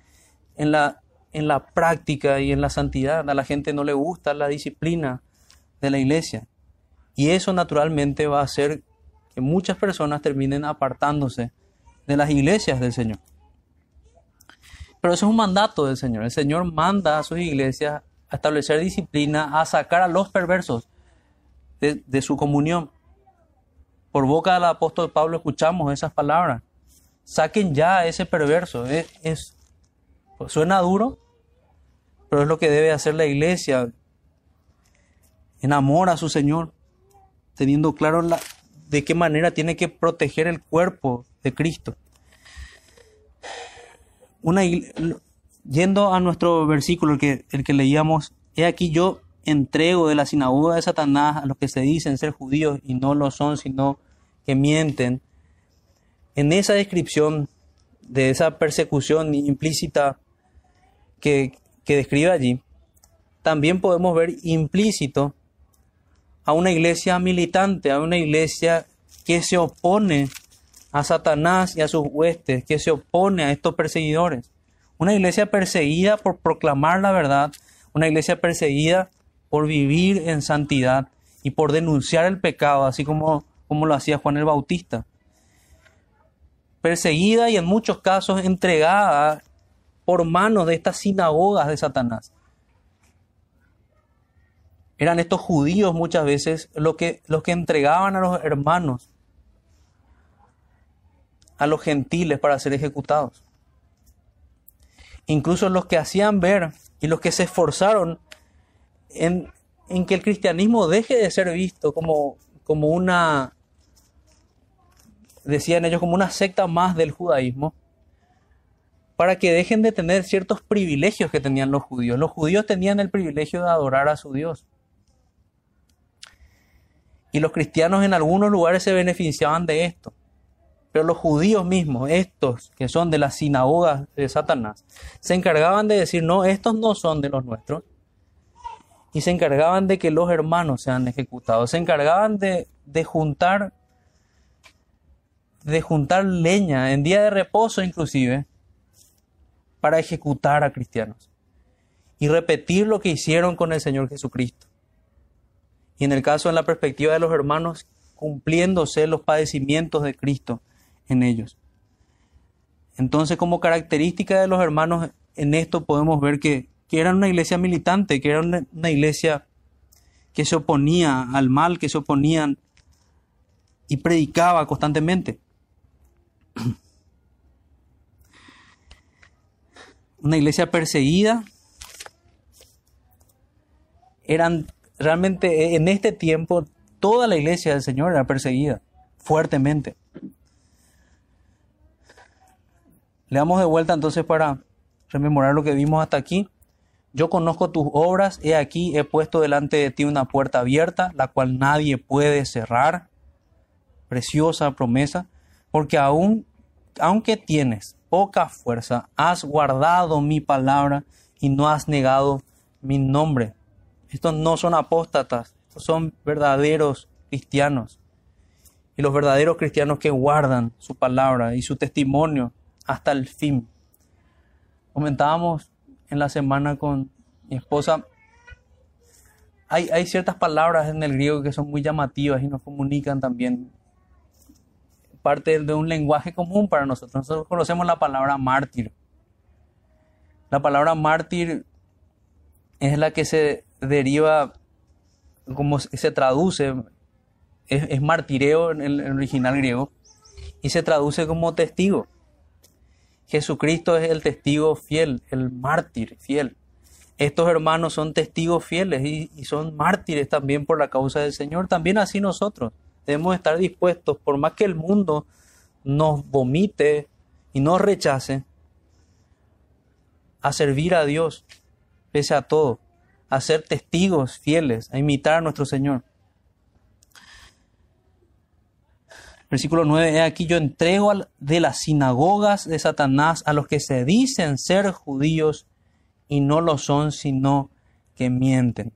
en la, en la práctica y en la santidad. A la gente no le gusta la disciplina de la iglesia. Y eso naturalmente va a hacer que muchas personas terminen apartándose de las iglesias del Señor. Pero eso es un mandato del Señor. El Señor manda a sus iglesias a establecer disciplina, a sacar a los perversos de, su comunión. Por boca del apóstol Pablo escuchamos esas palabras. Saquen ya a ese perverso. Es, suena duro, pero es lo que debe hacer la iglesia en amor a su Señor, teniendo claro la, de qué manera tiene que proteger el cuerpo de Cristo. Yendo a nuestro versículo, el que, el que leíamos, he aquí yo entrego de la sinagoga de Satanás a los que se dicen ser judíos y no lo son, sino que mienten. En esa descripción de esa persecución implícita que, que describe allí, también podemos ver implícito a una iglesia militante, a una iglesia que se opone a Satanás y a sus huestes, que se opone a estos perseguidores. Una iglesia perseguida por proclamar la verdad, una iglesia perseguida por vivir en santidad y por denunciar el pecado, así como, como lo hacía Juan el Bautista. Perseguida y en muchos casos entregada por manos de estas sinagogas de Satanás. Eran estos judíos muchas veces los que, los que entregaban a los hermanos, a los gentiles para ser ejecutados. Incluso los que hacían ver y los que se esforzaron en, en que el cristianismo deje de ser visto como, como una, decían ellos, como una secta más del judaísmo, para que dejen de tener ciertos privilegios que tenían los judíos. Los judíos tenían el privilegio de adorar a su Dios. Y los cristianos en algunos lugares se beneficiaban de esto. Pero los judíos mismos, estos que son de las sinagogas de Satanás, se encargaban de decir, no, estos no son de los nuestros. Y se encargaban de que los hermanos sean ejecutados. Se encargaban de, de juntar de juntar leña en día de reposo inclusive para ejecutar a cristianos y repetir lo que hicieron con el Señor Jesucristo y en el caso de la perspectiva de los hermanos, cumpliéndose los padecimientos de Cristo en ellos. Entonces, como característica de los hermanos, en esto podemos ver que, que eran una iglesia militante, que era una, una iglesia que se oponía al mal, que se oponían y predicaba constantemente. [CLEARS THROAT] Una iglesia perseguida. Eran realmente en este tiempo toda la iglesia del Señor era perseguida fuertemente. Le damos de vuelta entonces para rememorar lo que vimos hasta aquí. Yo conozco tus obras, he aquí, he puesto delante de ti una puerta abierta, la cual nadie puede cerrar. Preciosa promesa, porque aún, aunque tienes poca fuerza, has guardado mi palabra y no has negado mi nombre. Estos no son apóstatas, son verdaderos cristianos. Y los verdaderos cristianos que guardan su palabra y su testimonio hasta el fin. Comentábamos en la semana con mi esposa, hay, hay ciertas palabras en el griego que son muy llamativas y nos comunican también parte de un lenguaje común para nosotros. Nosotros conocemos la palabra mártir. La palabra mártir es la que se deriva, como se traduce, es, martireo en el, original griego, y se traduce como testigo. Jesucristo es el testigo fiel, el mártir fiel. Estos hermanos son testigos fieles y, son mártires también por la causa del Señor. También así nosotros debemos estar dispuestos, por más que el mundo nos vomite y nos rechace, a servir a Dios, pese a todo, a ser testigos fieles, a imitar a nuestro Señor. Versículo 9, aquí yo entrego de las sinagogas de Satanás a los que se dicen ser judíos y no lo son, sino que mienten.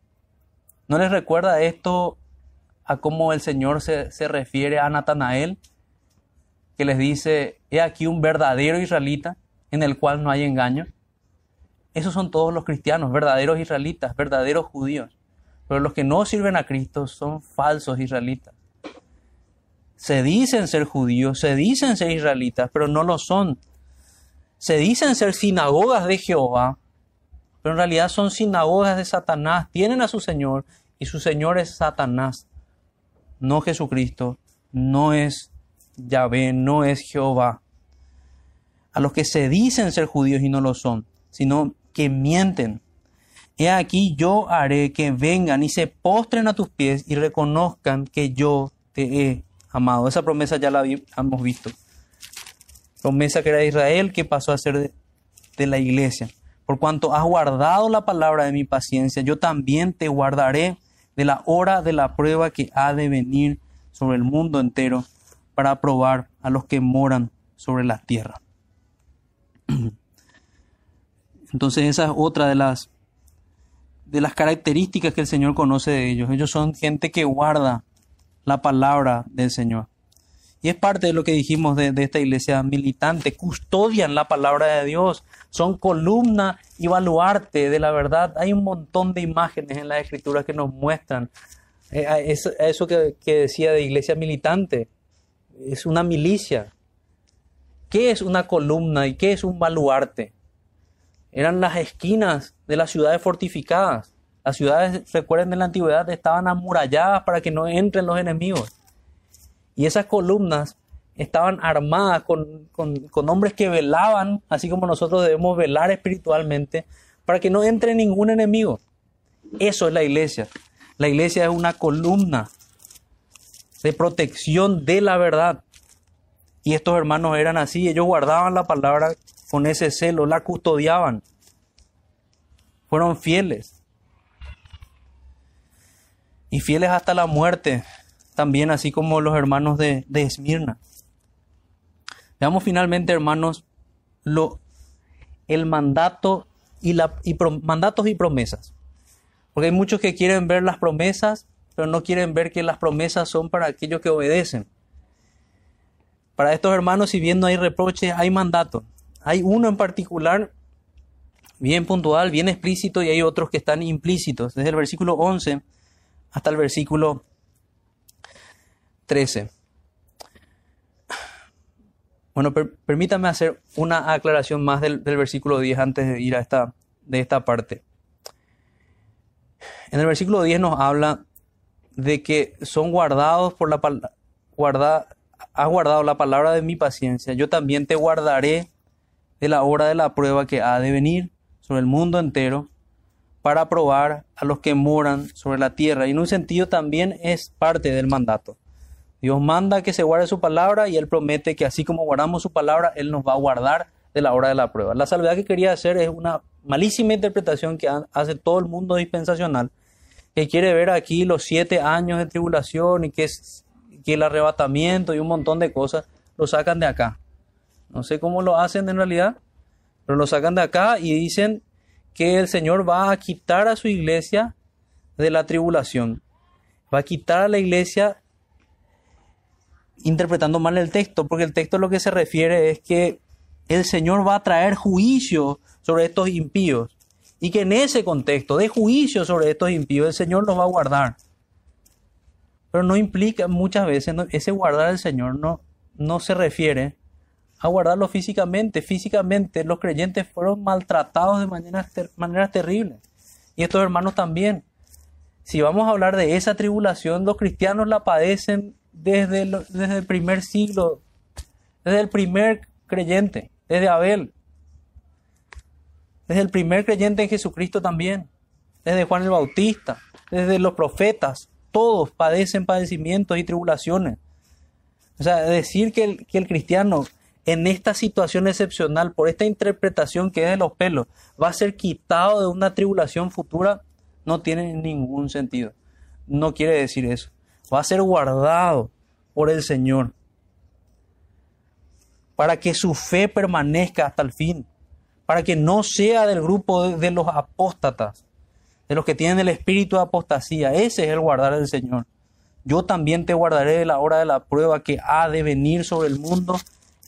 ¿No les recuerda esto a cómo el Señor se, se refiere a Natanael? Que les dice, he aquí un verdadero israelita en el cual no hay engaño. Esos son todos los cristianos, verdaderos israelitas, verdaderos judíos. Pero los que no sirven a Cristo son falsos israelitas se dicen ser judíos, se dicen ser israelitas, pero no lo son. Se dicen ser sinagogas de Jehová, pero en realidad son sinagogas de Satanás. Tienen a su Señor y su Señor es Satanás, no Jesucristo, no es Yahvé, no es Jehová. A los que se dicen ser judíos y no lo son, sino que mienten. He aquí yo haré que vengan y se postren a tus pies y reconozcan que yo te he amado. Esa promesa ya la hemos visto. Promesa que era de Israel que pasó a ser de, la iglesia. Por cuanto has guardado la palabra de mi paciencia, yo también te guardaré de la hora de la prueba que ha de venir sobre el mundo entero para probar a los que moran sobre la tierra. [CLEARS THROAT] Entonces esa es otra de las de las características que el Señor conoce de ellos. Ellos son gente que guarda la palabra del Señor. Y es parte de lo que dijimos de, esta iglesia militante. Custodian la palabra de Dios. Son columna y baluarte de la verdad. Hay un montón de imágenes en la escritura que nos muestran eh, eso, que, que decía de iglesia militante. Es una milicia. ¿Qué es una columna y qué es un baluarte? Eran las esquinas de las ciudades fortificadas. Las ciudades, recuerden, de la antigüedad estaban amuralladas para que no entren los enemigos. Y esas columnas estaban armadas con, hombres que velaban, así como nosotros debemos velar espiritualmente, para que no entre ningún enemigo. Eso es la iglesia. La iglesia es una columna de protección de la verdad. Y estos hermanos eran así, ellos guardaban la palabra con ese celo, la custodiaban. Fueron fieles y fieles hasta la muerte, también así como los hermanos de, de Esmirna. Veamos finalmente, hermanos, lo, el mandato y, la, y mandatos y promesas. Porque hay muchos que quieren ver las promesas, pero no quieren ver que las promesas son para aquellos que obedecen. Para estos hermanos, si bien no hay reproches, hay mandatos. Hay uno en particular bien puntual, bien explícito, y hay otros que están implícitos. Desde el versículo 11 hasta el versículo 13. Bueno, permítame hacer una aclaración más del, versículo 10 antes de ir a esta, de esta parte. En el versículo 10 nos habla de que son guardados por la guarda, has guardado la palabra de mi paciencia, yo también te guardaré de la hora de la prueba que ha de venir sobre el mundo entero para probar a los que moran sobre la tierra. Y en un sentido también es parte del mandato. Dios manda que se guarde su palabra y Él promete que así como guardamos su palabra, Él nos va a guardar de la hora de la prueba. La salvedad que quería hacer es una malísima interpretación que hace todo el mundo dispensacional, que quiere ver aquí los siete años de tribulación y que, es, que el arrebatamiento y un montón de cosas lo sacan de acá. No sé cómo lo hacen en realidad, pero lo sacan de acá y dicen que el Señor va a quitar a su iglesia de la tribulación. Va a quitar a la iglesia interpretando mal el texto, porque el texto lo que se refiere es que el Señor va a traer juicio sobre estos impíos y que en ese contexto de juicio sobre estos impíos el Señor los va a guardar. Pero no implica muchas veces, ese guardar al Señor no, no se refiere a guardarlo físicamente. Físicamente los creyentes fueron maltratados de maneras, maneras terribles. Y estos hermanos también. Si vamos a hablar de esa tribulación, los cristianos la padecen desde, desde el primer siglo, desde el primer creyente. desde Abel, desde el primer creyente en Jesucristo también, desde Juan el Bautista, desde los profetas, todos padecen padecimientos y tribulaciones. O sea, decir que que el cristiano en esta situación excepcional, por esta interpretación que es de los pelos, va a ser quitado de una tribulación futura, no tiene ningún sentido. No quiere decir eso. Va a ser guardado por el Señor para que su fe permanezca hasta el fin, para que no sea del grupo de, los apóstatas, de los que tienen el espíritu de apostasía. Ese es el guardar del Señor. Yo también te guardaré de la hora de la prueba que ha de venir sobre el mundo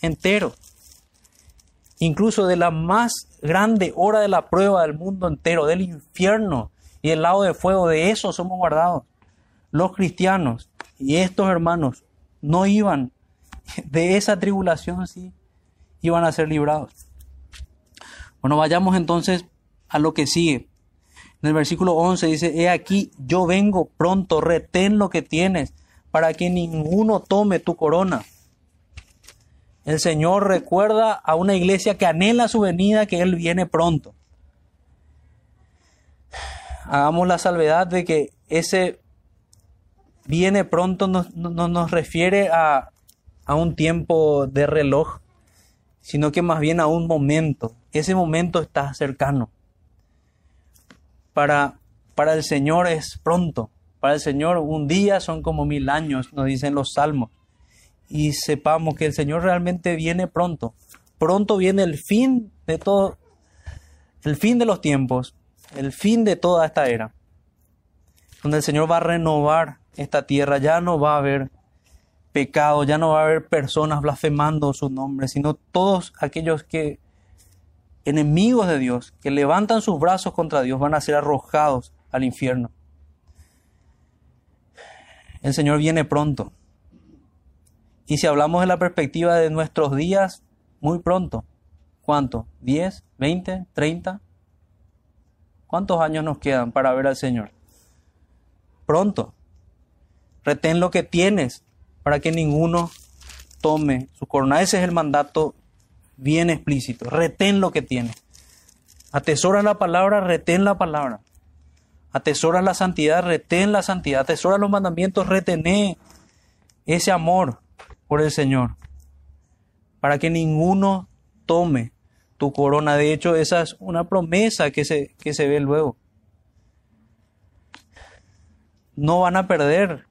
entero. Incluso de la más grande hora de la prueba del mundo entero, del infierno y el lado de fuego, de eso somos guardados. Los cristianos y estos hermanos no iban [LAUGHS] de esa tribulación, sí, iban a ser librados. Bueno, vayamos entonces a lo que sigue. En el versículo 11 dice, he aquí, yo vengo pronto, retén lo que tienes, para que ninguno tome tu corona. El Señor recuerda a una iglesia que anhela su venida, que Él viene pronto. Hagamos la salvedad de que ese viene pronto no, nos refiere a, a un tiempo de reloj, sino que más bien a un momento. Ese momento está cercano para, para el Señor es pronto. Para el Señor un día son como mil años, nos dicen los salmos. Y sepamos que el Señor realmente viene pronto. Pronto viene el fin de todo, el fin de los tiempos, el fin de toda esta era. Donde el Señor va a renovar esta tierra, ya no va a haber pecado, ya no va a haber personas blasfemando su nombre, sino todos aquellos que enemigos de Dios, que levantan sus brazos contra Dios, van a ser arrojados al infierno. El Señor viene pronto. Y si hablamos de la perspectiva de nuestros días, muy pronto. ¿Cuánto? ¿10? ¿20? ¿30? ¿Cuántos años nos quedan para ver al Señor? Pronto. Retén lo que tienes para que ninguno tome su corona. Ese es el mandato bien explícito. Retén lo que tiene. Atesora la palabra, retén la palabra. Atesora la santidad, retén la santidad. Atesora los mandamientos, retené ese amor por el Señor. Para que ninguno tome tu corona. De hecho, esa es una promesa que se, que se ve luego. No van a perder.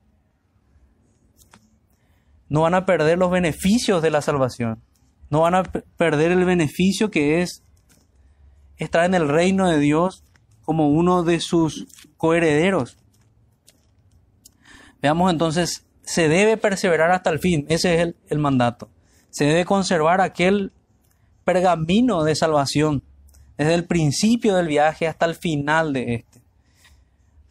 No van a perder los beneficios de la salvación no van a perder el beneficio que es estar en el reino de Dios como uno de sus coherederos. Veamos entonces, se debe perseverar hasta el fin, ese es el, mandato. Se debe conservar aquel pergamino de salvación, desde el principio del viaje hasta el final de este.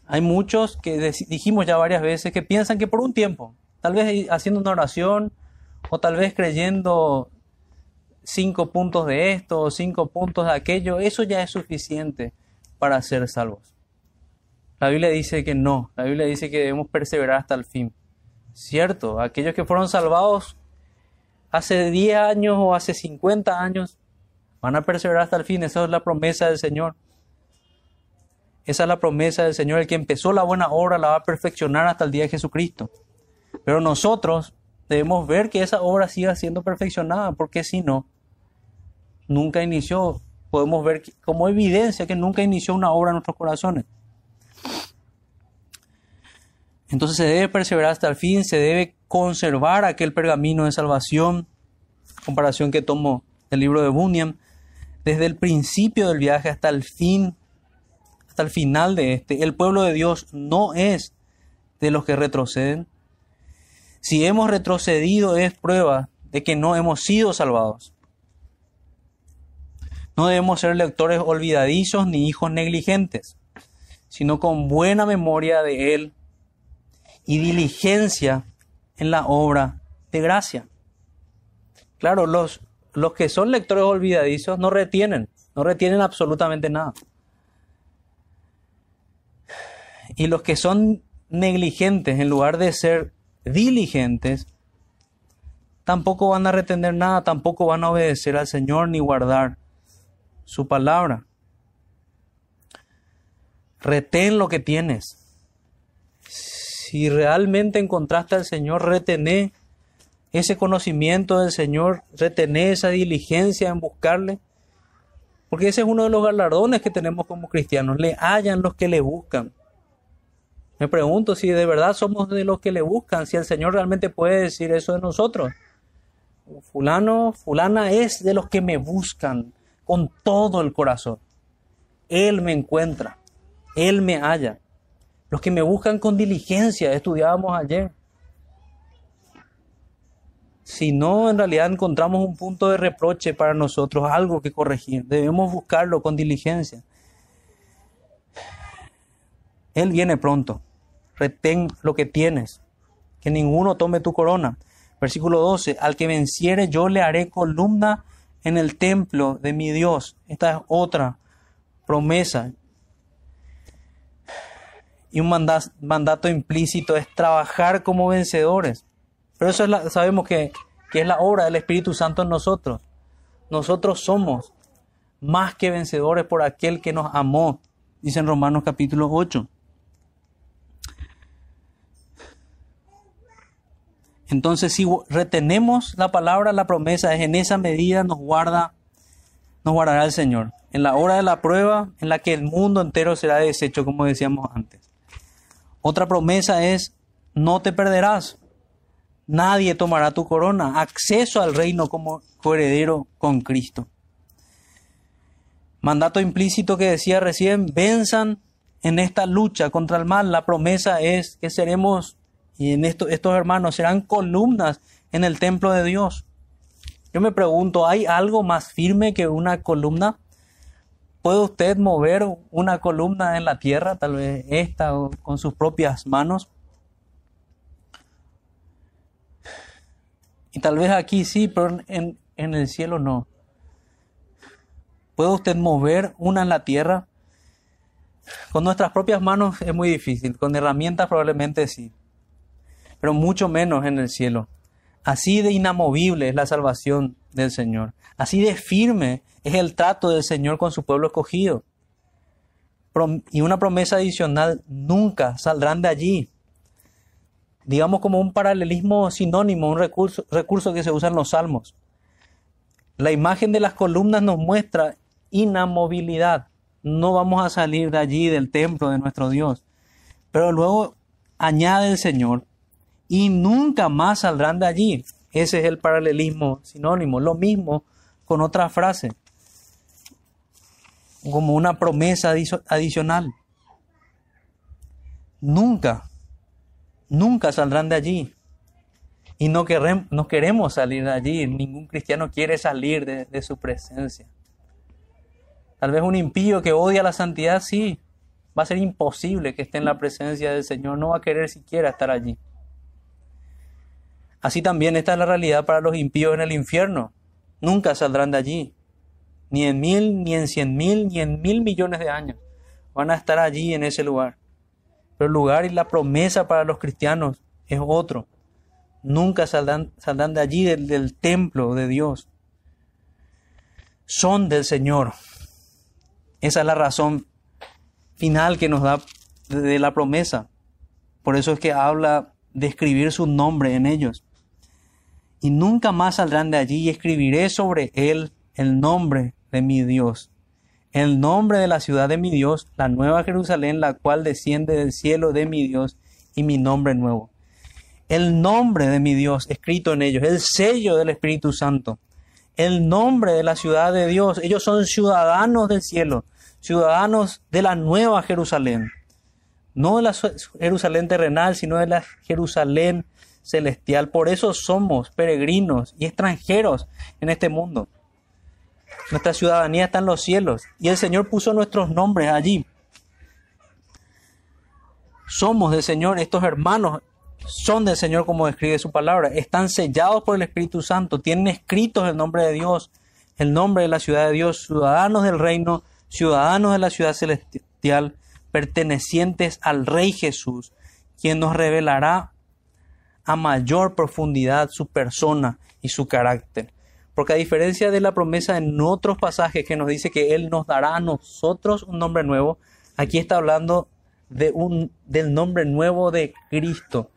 Hay muchos que dijimos ya varias veces que piensan que por un tiempo, tal vez haciendo una oración o tal vez creyendo cinco puntos de esto o cinco puntos de aquello, eso ya es suficiente para ser salvos. La Biblia dice que no, la Biblia dice que debemos perseverar hasta el fin. Cierto, aquellos que fueron salvados hace 10 años o hace 50 años van a perseverar hasta el fin, esa es la promesa del Señor. Esa es la promesa del Señor, el que empezó la buena obra la va a perfeccionar hasta el día de Jesucristo. Pero nosotros debemos ver que esa obra siga siendo perfeccionada, porque si no, nunca inició. Podemos ver como evidencia que nunca inició una obra en nuestros corazones. Entonces se debe perseverar hasta el fin, se debe conservar aquel pergamino de salvación, comparación que tomo del libro de Bunyan, desde el principio del viaje hasta el fin, hasta el final de este. El pueblo de Dios no es de los que retroceden. Si hemos retrocedido es prueba de que no hemos sido salvados. No debemos ser lectores olvidadizos ni hijos negligentes, sino con buena memoria de Él y diligencia en la obra de gracia. Claro, los, los que son lectores olvidadizos no retienen, no retienen absolutamente nada. Y los que son negligentes, en lugar de ser diligentes, tampoco van a retener nada, tampoco van a obedecer al Señor ni guardar su palabra. Retén lo que tienes. Si realmente encontraste al Señor, retené ese conocimiento del Señor, retené esa diligencia en buscarle. Porque ese es uno de los galardones que tenemos como cristianos. Le hallan los que le buscan. Me pregunto si de verdad somos de los que le buscan, si el Señor realmente puede decir eso de nosotros. Fulano, fulana es de los que me buscan con todo el corazón. Él me encuentra, Él me halla. Los que me buscan con diligencia, estudiábamos ayer. Si no, en realidad encontramos un punto de reproche para nosotros, algo que corregir. Debemos buscarlo con diligencia. Él viene pronto retén lo que tienes, que ninguno tome tu corona. Versículo 12, al que venciere yo le haré columna en el templo de mi Dios. Esta es otra promesa. Y un mandato implícito es trabajar como vencedores. Pero eso es sabemos que, que es la obra del Espíritu Santo en nosotros. Nosotros somos más que vencedores por aquel que nos amó, dice en Romanos capítulo 8. Entonces, si retenemos la palabra, la promesa, es en esa medida nos guarda, nos guardará el Señor. En la hora de la prueba, en la que el mundo entero será deshecho, como decíamos antes. Otra promesa es, no te perderás. Nadie tomará tu corona. Acceso al reino como coheredero con Cristo. Mandato implícito que decía recién, venzan en esta lucha contra el mal. La promesa es que seremos y en esto, estos hermanos serán columnas en el templo de Dios. Yo me pregunto, ¿hay algo más firme que una columna? ¿Puede usted mover una columna en la tierra, tal vez esta con sus propias manos? Y tal vez aquí sí, pero en, en el cielo no. ¿Puede usted mover una en la tierra? Con nuestras propias manos es muy difícil, con herramientas probablemente sí pero mucho menos en el cielo. Así de inamovible es la salvación del Señor. Así de firme es el trato del Señor con su pueblo escogido. Y una promesa adicional, nunca saldrán de allí. Digamos como un paralelismo sinónimo, un recurso, recurso que se usa en los salmos. La imagen de las columnas nos muestra inamovilidad. No vamos a salir de allí, del templo de nuestro Dios. Pero luego añade el Señor, y nunca más saldrán de allí. Ese es el paralelismo sinónimo. Lo mismo con otra frase, como una promesa adicional. Nunca, nunca saldrán de allí. Y no, queremos, salir de allí. Ningún cristiano quiere salir de, de su presencia. Tal vez un impío que odia la santidad, sí. Va a ser imposible que esté en la presencia del Señor. No va a querer siquiera estar allí. Así también esta es la realidad para los impíos en el infierno. Nunca saldrán de allí. Ni en mil, ni en cien mil, ni en mil millones de años. Van a estar allí en ese lugar. Pero el lugar y la promesa para los cristianos es otro. Nunca saldrán, saldrán de allí, del, del templo de Dios. Son del Señor. Esa es la razón final que nos da de la promesa. Por eso es que habla de escribir su nombre en ellos y nunca más saldrán de allí y escribiré sobre él el nombre de mi Dios, el nombre de la ciudad de mi Dios, la nueva Jerusalén, la cual desciende del cielo de mi Dios y mi nombre nuevo. El nombre de mi Dios escrito en ellos, el sello del Espíritu Santo, el nombre de la ciudad de Dios. Ellos son ciudadanos del cielo, ciudadanos de la nueva Jerusalén. No de la Jerusalén terrenal, sino de la Jerusalén celestial. Por eso somos peregrinos y extranjeros en este mundo. Nuestra ciudadanía está en los cielos y el Señor puso nuestros nombres allí. Somos del Señor, estos hermanos son del Señor como describe su palabra, están sellados por el Espíritu Santo, tienen escritos el nombre de Dios, el nombre de la ciudad de Dios, ciudadanos del reino, ciudadanos de la ciudad celestial, pertenecientes al Rey Jesús, quien nos revelará a mayor profundidad su persona y su carácter. Porque a diferencia de la promesa en otros pasajes que nos dice que Él nos dará a nosotros un nombre nuevo, aquí está hablando de un, del nombre nuevo de Cristo.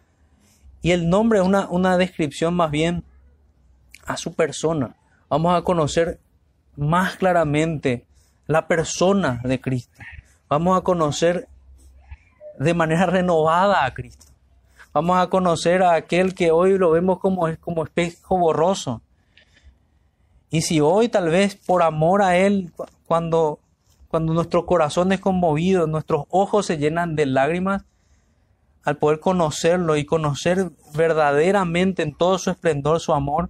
Y el nombre es una, una descripción más bien a su persona. Vamos a conocer más claramente la persona de Cristo. Vamos a conocer de manera renovada a Cristo. Vamos a conocer a aquel que hoy lo vemos como, como espejo borroso. Y si hoy tal vez por amor a Él, cuando, cuando nuestro corazón es conmovido, nuestros ojos se llenan de lágrimas, al poder conocerlo y conocer verdaderamente en todo su esplendor su amor,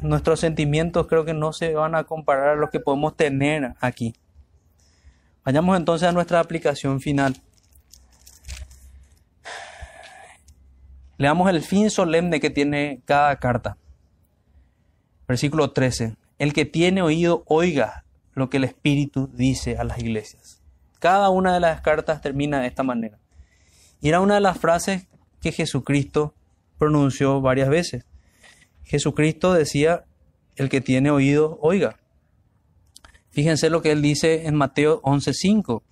nuestros sentimientos creo que no se van a comparar a los que podemos tener aquí. Vayamos entonces a nuestra aplicación final. Leamos el fin solemne que tiene cada carta. Versículo 13. El que tiene oído, oiga lo que el Espíritu dice a las iglesias. Cada una de las cartas termina de esta manera. Y era una de las frases que Jesucristo pronunció varias veces. Jesucristo decía, el que tiene oído, oiga. Fíjense lo que él dice en Mateo 11:5.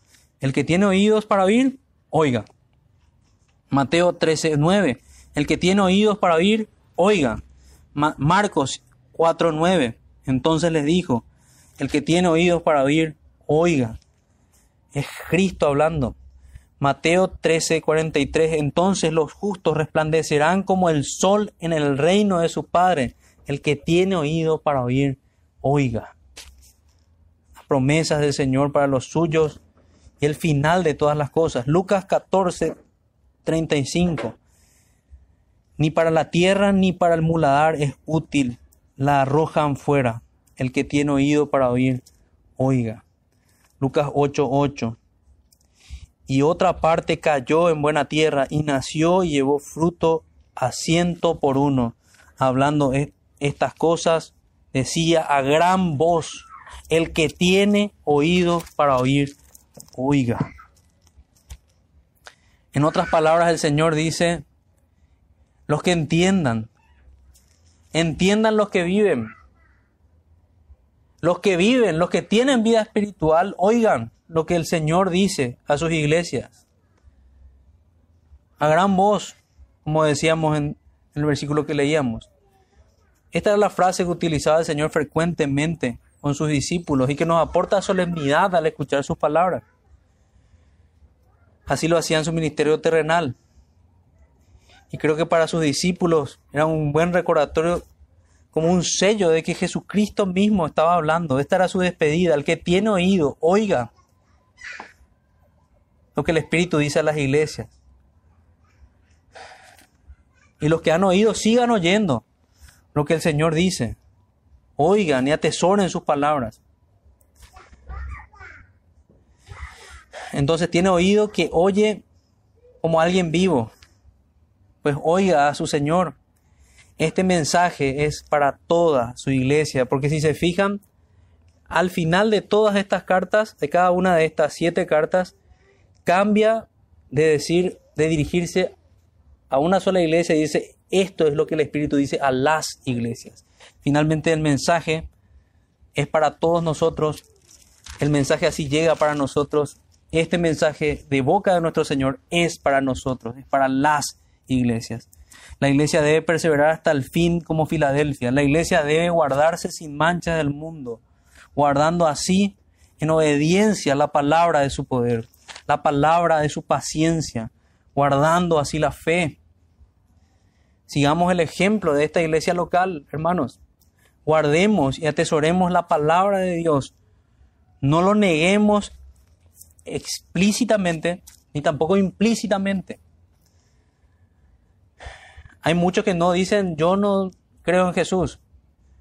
El que tiene oídos para oír, oiga. Mateo 13:9. El que tiene oídos para oír, oiga. Marcos 4:9. Entonces les dijo, el que tiene oídos para oír, oiga. Es Cristo hablando. Mateo 13:43. Entonces los justos resplandecerán como el sol en el reino de su Padre. El que tiene oído para oír, oiga. Las promesas del Señor para los suyos y el final de todas las cosas. Lucas 14:35 ni para la tierra ni para el muladar es útil, la arrojan fuera. El que tiene oído para oír, oiga. Lucas 8:8. Y otra parte cayó en buena tierra y nació y llevó fruto a ciento por uno. Hablando estas cosas, decía a gran voz, el que tiene oído para oír, oiga. En otras palabras, el Señor dice, los que entiendan, entiendan los que viven. Los que viven, los que tienen vida espiritual, oigan lo que el Señor dice a sus iglesias. A gran voz, como decíamos en el versículo que leíamos. Esta es la frase que utilizaba el Señor frecuentemente con sus discípulos y que nos aporta solemnidad al escuchar sus palabras. Así lo hacía en su ministerio terrenal. Y creo que para sus discípulos era un buen recordatorio, como un sello de que Jesucristo mismo estaba hablando. Esta era su despedida. El que tiene oído, oiga lo que el Espíritu dice a las iglesias. Y los que han oído, sigan oyendo lo que el Señor dice. Oigan y atesoren sus palabras. Entonces tiene oído que oye como alguien vivo pues oiga a su Señor. Este mensaje es para toda su iglesia, porque si se fijan, al final de todas estas cartas, de cada una de estas siete cartas, cambia de decir, de dirigirse a una sola iglesia y dice, esto es lo que el Espíritu dice a las iglesias. Finalmente el mensaje es para todos nosotros, el mensaje así llega para nosotros, este mensaje de boca de nuestro Señor es para nosotros, es para las iglesias. La iglesia debe perseverar hasta el fin como Filadelfia. La iglesia debe guardarse sin mancha del mundo, guardando así en obediencia la palabra de su poder, la palabra de su paciencia, guardando así la fe. Sigamos el ejemplo de esta iglesia local, hermanos. Guardemos y atesoremos la palabra de Dios. No lo neguemos explícitamente ni tampoco implícitamente. Hay muchos que no dicen yo no creo en Jesús,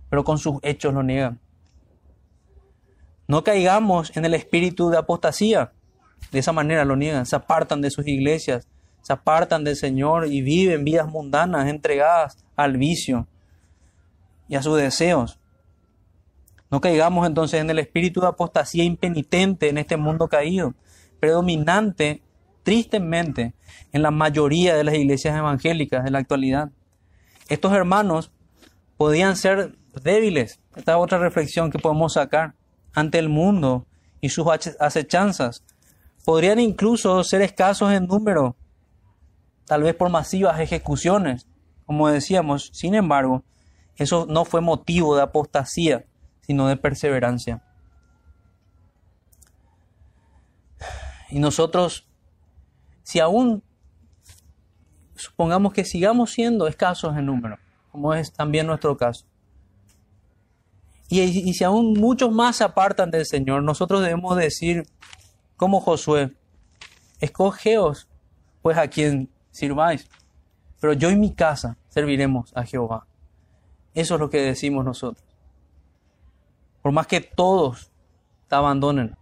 pero con sus hechos lo niegan. No caigamos en el espíritu de apostasía. De esa manera lo niegan, se apartan de sus iglesias, se apartan del Señor y viven vidas mundanas entregadas al vicio y a sus deseos. No caigamos entonces en el espíritu de apostasía impenitente en este mundo caído, predominante tristemente en la mayoría de las iglesias evangélicas de la actualidad. Estos hermanos podían ser débiles. Esta es otra reflexión que podemos sacar ante el mundo y sus acechanzas. Podrían incluso ser escasos en número, tal vez por masivas ejecuciones, como decíamos. Sin embargo, eso no fue motivo de apostasía, sino de perseverancia. Y nosotros, si aún supongamos que sigamos siendo escasos en número, como es también nuestro caso, y, si aún muchos más se apartan del Señor, nosotros debemos decir, como Josué, escogeos pues a quien sirváis, pero yo y mi casa serviremos a Jehová. Eso es lo que decimos nosotros. Por más que todos te abandonen.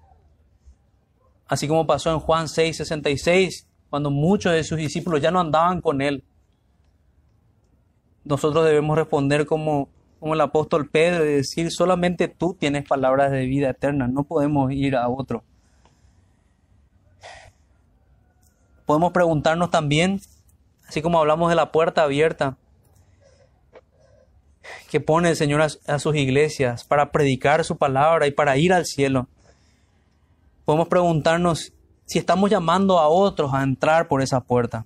Así como pasó en Juan 6, 66, cuando muchos de sus discípulos ya no andaban con él. Nosotros debemos responder como como el apóstol Pedro y decir, solamente tú tienes palabras de vida eterna, no podemos ir a otro. Podemos preguntarnos también, así como hablamos de la puerta abierta que pone el Señor a, sus iglesias para predicar su palabra y para ir al cielo. Podemos preguntarnos si estamos llamando a otros a entrar por esa puerta.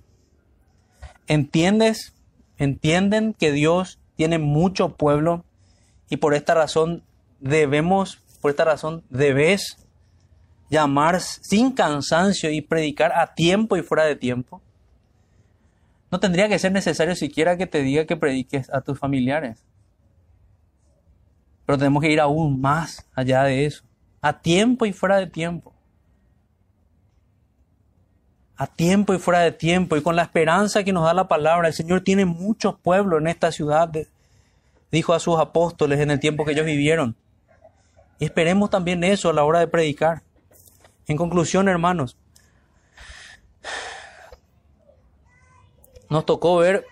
¿Entiendes? ¿Entienden que Dios tiene mucho pueblo y por esta razón debemos, por esta razón debes llamar sin cansancio y predicar a tiempo y fuera de tiempo. No tendría que ser necesario siquiera que te diga que prediques a tus familiares. Pero tenemos que ir aún más allá de eso. A tiempo y fuera de tiempo a tiempo y fuera de tiempo y con la esperanza que nos da la palabra. El Señor tiene muchos pueblos en esta ciudad, dijo a sus apóstoles en el tiempo que ellos vivieron. Y esperemos también eso a la hora de predicar. En conclusión, hermanos, nos tocó ver,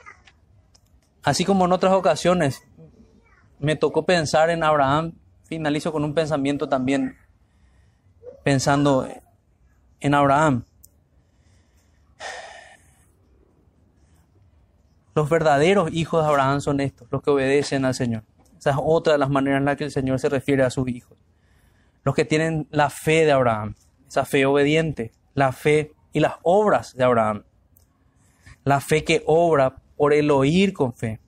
así como en otras ocasiones, me tocó pensar en Abraham. Finalizo con un pensamiento también, pensando en Abraham. Los verdaderos hijos de Abraham son estos, los que obedecen al Señor. Esa es otra de las maneras en las que el Señor se refiere a sus hijos. Los que tienen la fe de Abraham, esa fe obediente, la fe y las obras de Abraham. La fe que obra por el oír con fe.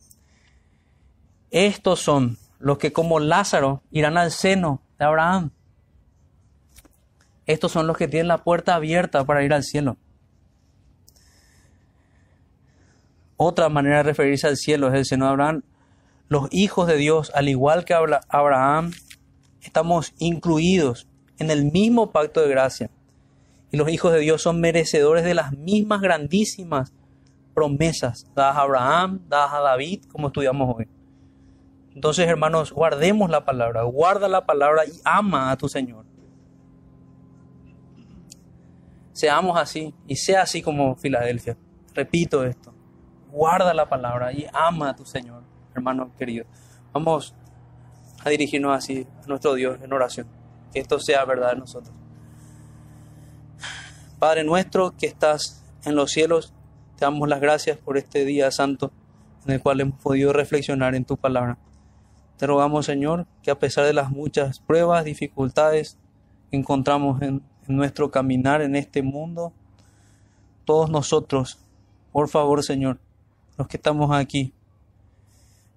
Estos son los que como Lázaro irán al seno de Abraham. Estos son los que tienen la puerta abierta para ir al cielo. Otra manera de referirse al cielo es el seno de Abraham. Los hijos de Dios, al igual que Abraham, estamos incluidos en el mismo pacto de gracia. Y los hijos de Dios son merecedores de las mismas grandísimas promesas dadas a Abraham, dadas a David, como estudiamos hoy. Entonces, hermanos, guardemos la palabra, guarda la palabra y ama a tu Señor. Seamos así y sea así como Filadelfia. Repito esto guarda la palabra y ama a tu Señor, hermano querido. Vamos a dirigirnos así a nuestro Dios en oración. Que esto sea verdad en nosotros. Padre nuestro que estás en los cielos, te damos las gracias por este día santo en el cual hemos podido reflexionar en tu palabra. Te rogamos, Señor, que a pesar de las muchas pruebas, dificultades que encontramos en, en nuestro caminar en este mundo, todos nosotros, por favor, Señor, los que estamos aquí,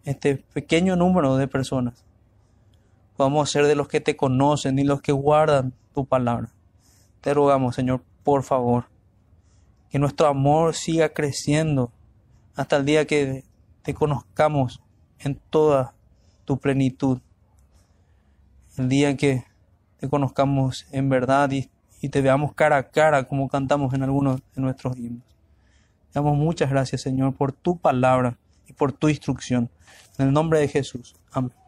este pequeño número de personas, podamos ser de los que te conocen y los que guardan tu palabra. Te rogamos, Señor, por favor, que nuestro amor siga creciendo hasta el día que te conozcamos en toda tu plenitud. El día que te conozcamos en verdad y, y te veamos cara a cara como cantamos en algunos de nuestros himnos. Damos muchas gracias, Señor, por tu palabra y por tu instrucción. En el nombre de Jesús. Amén.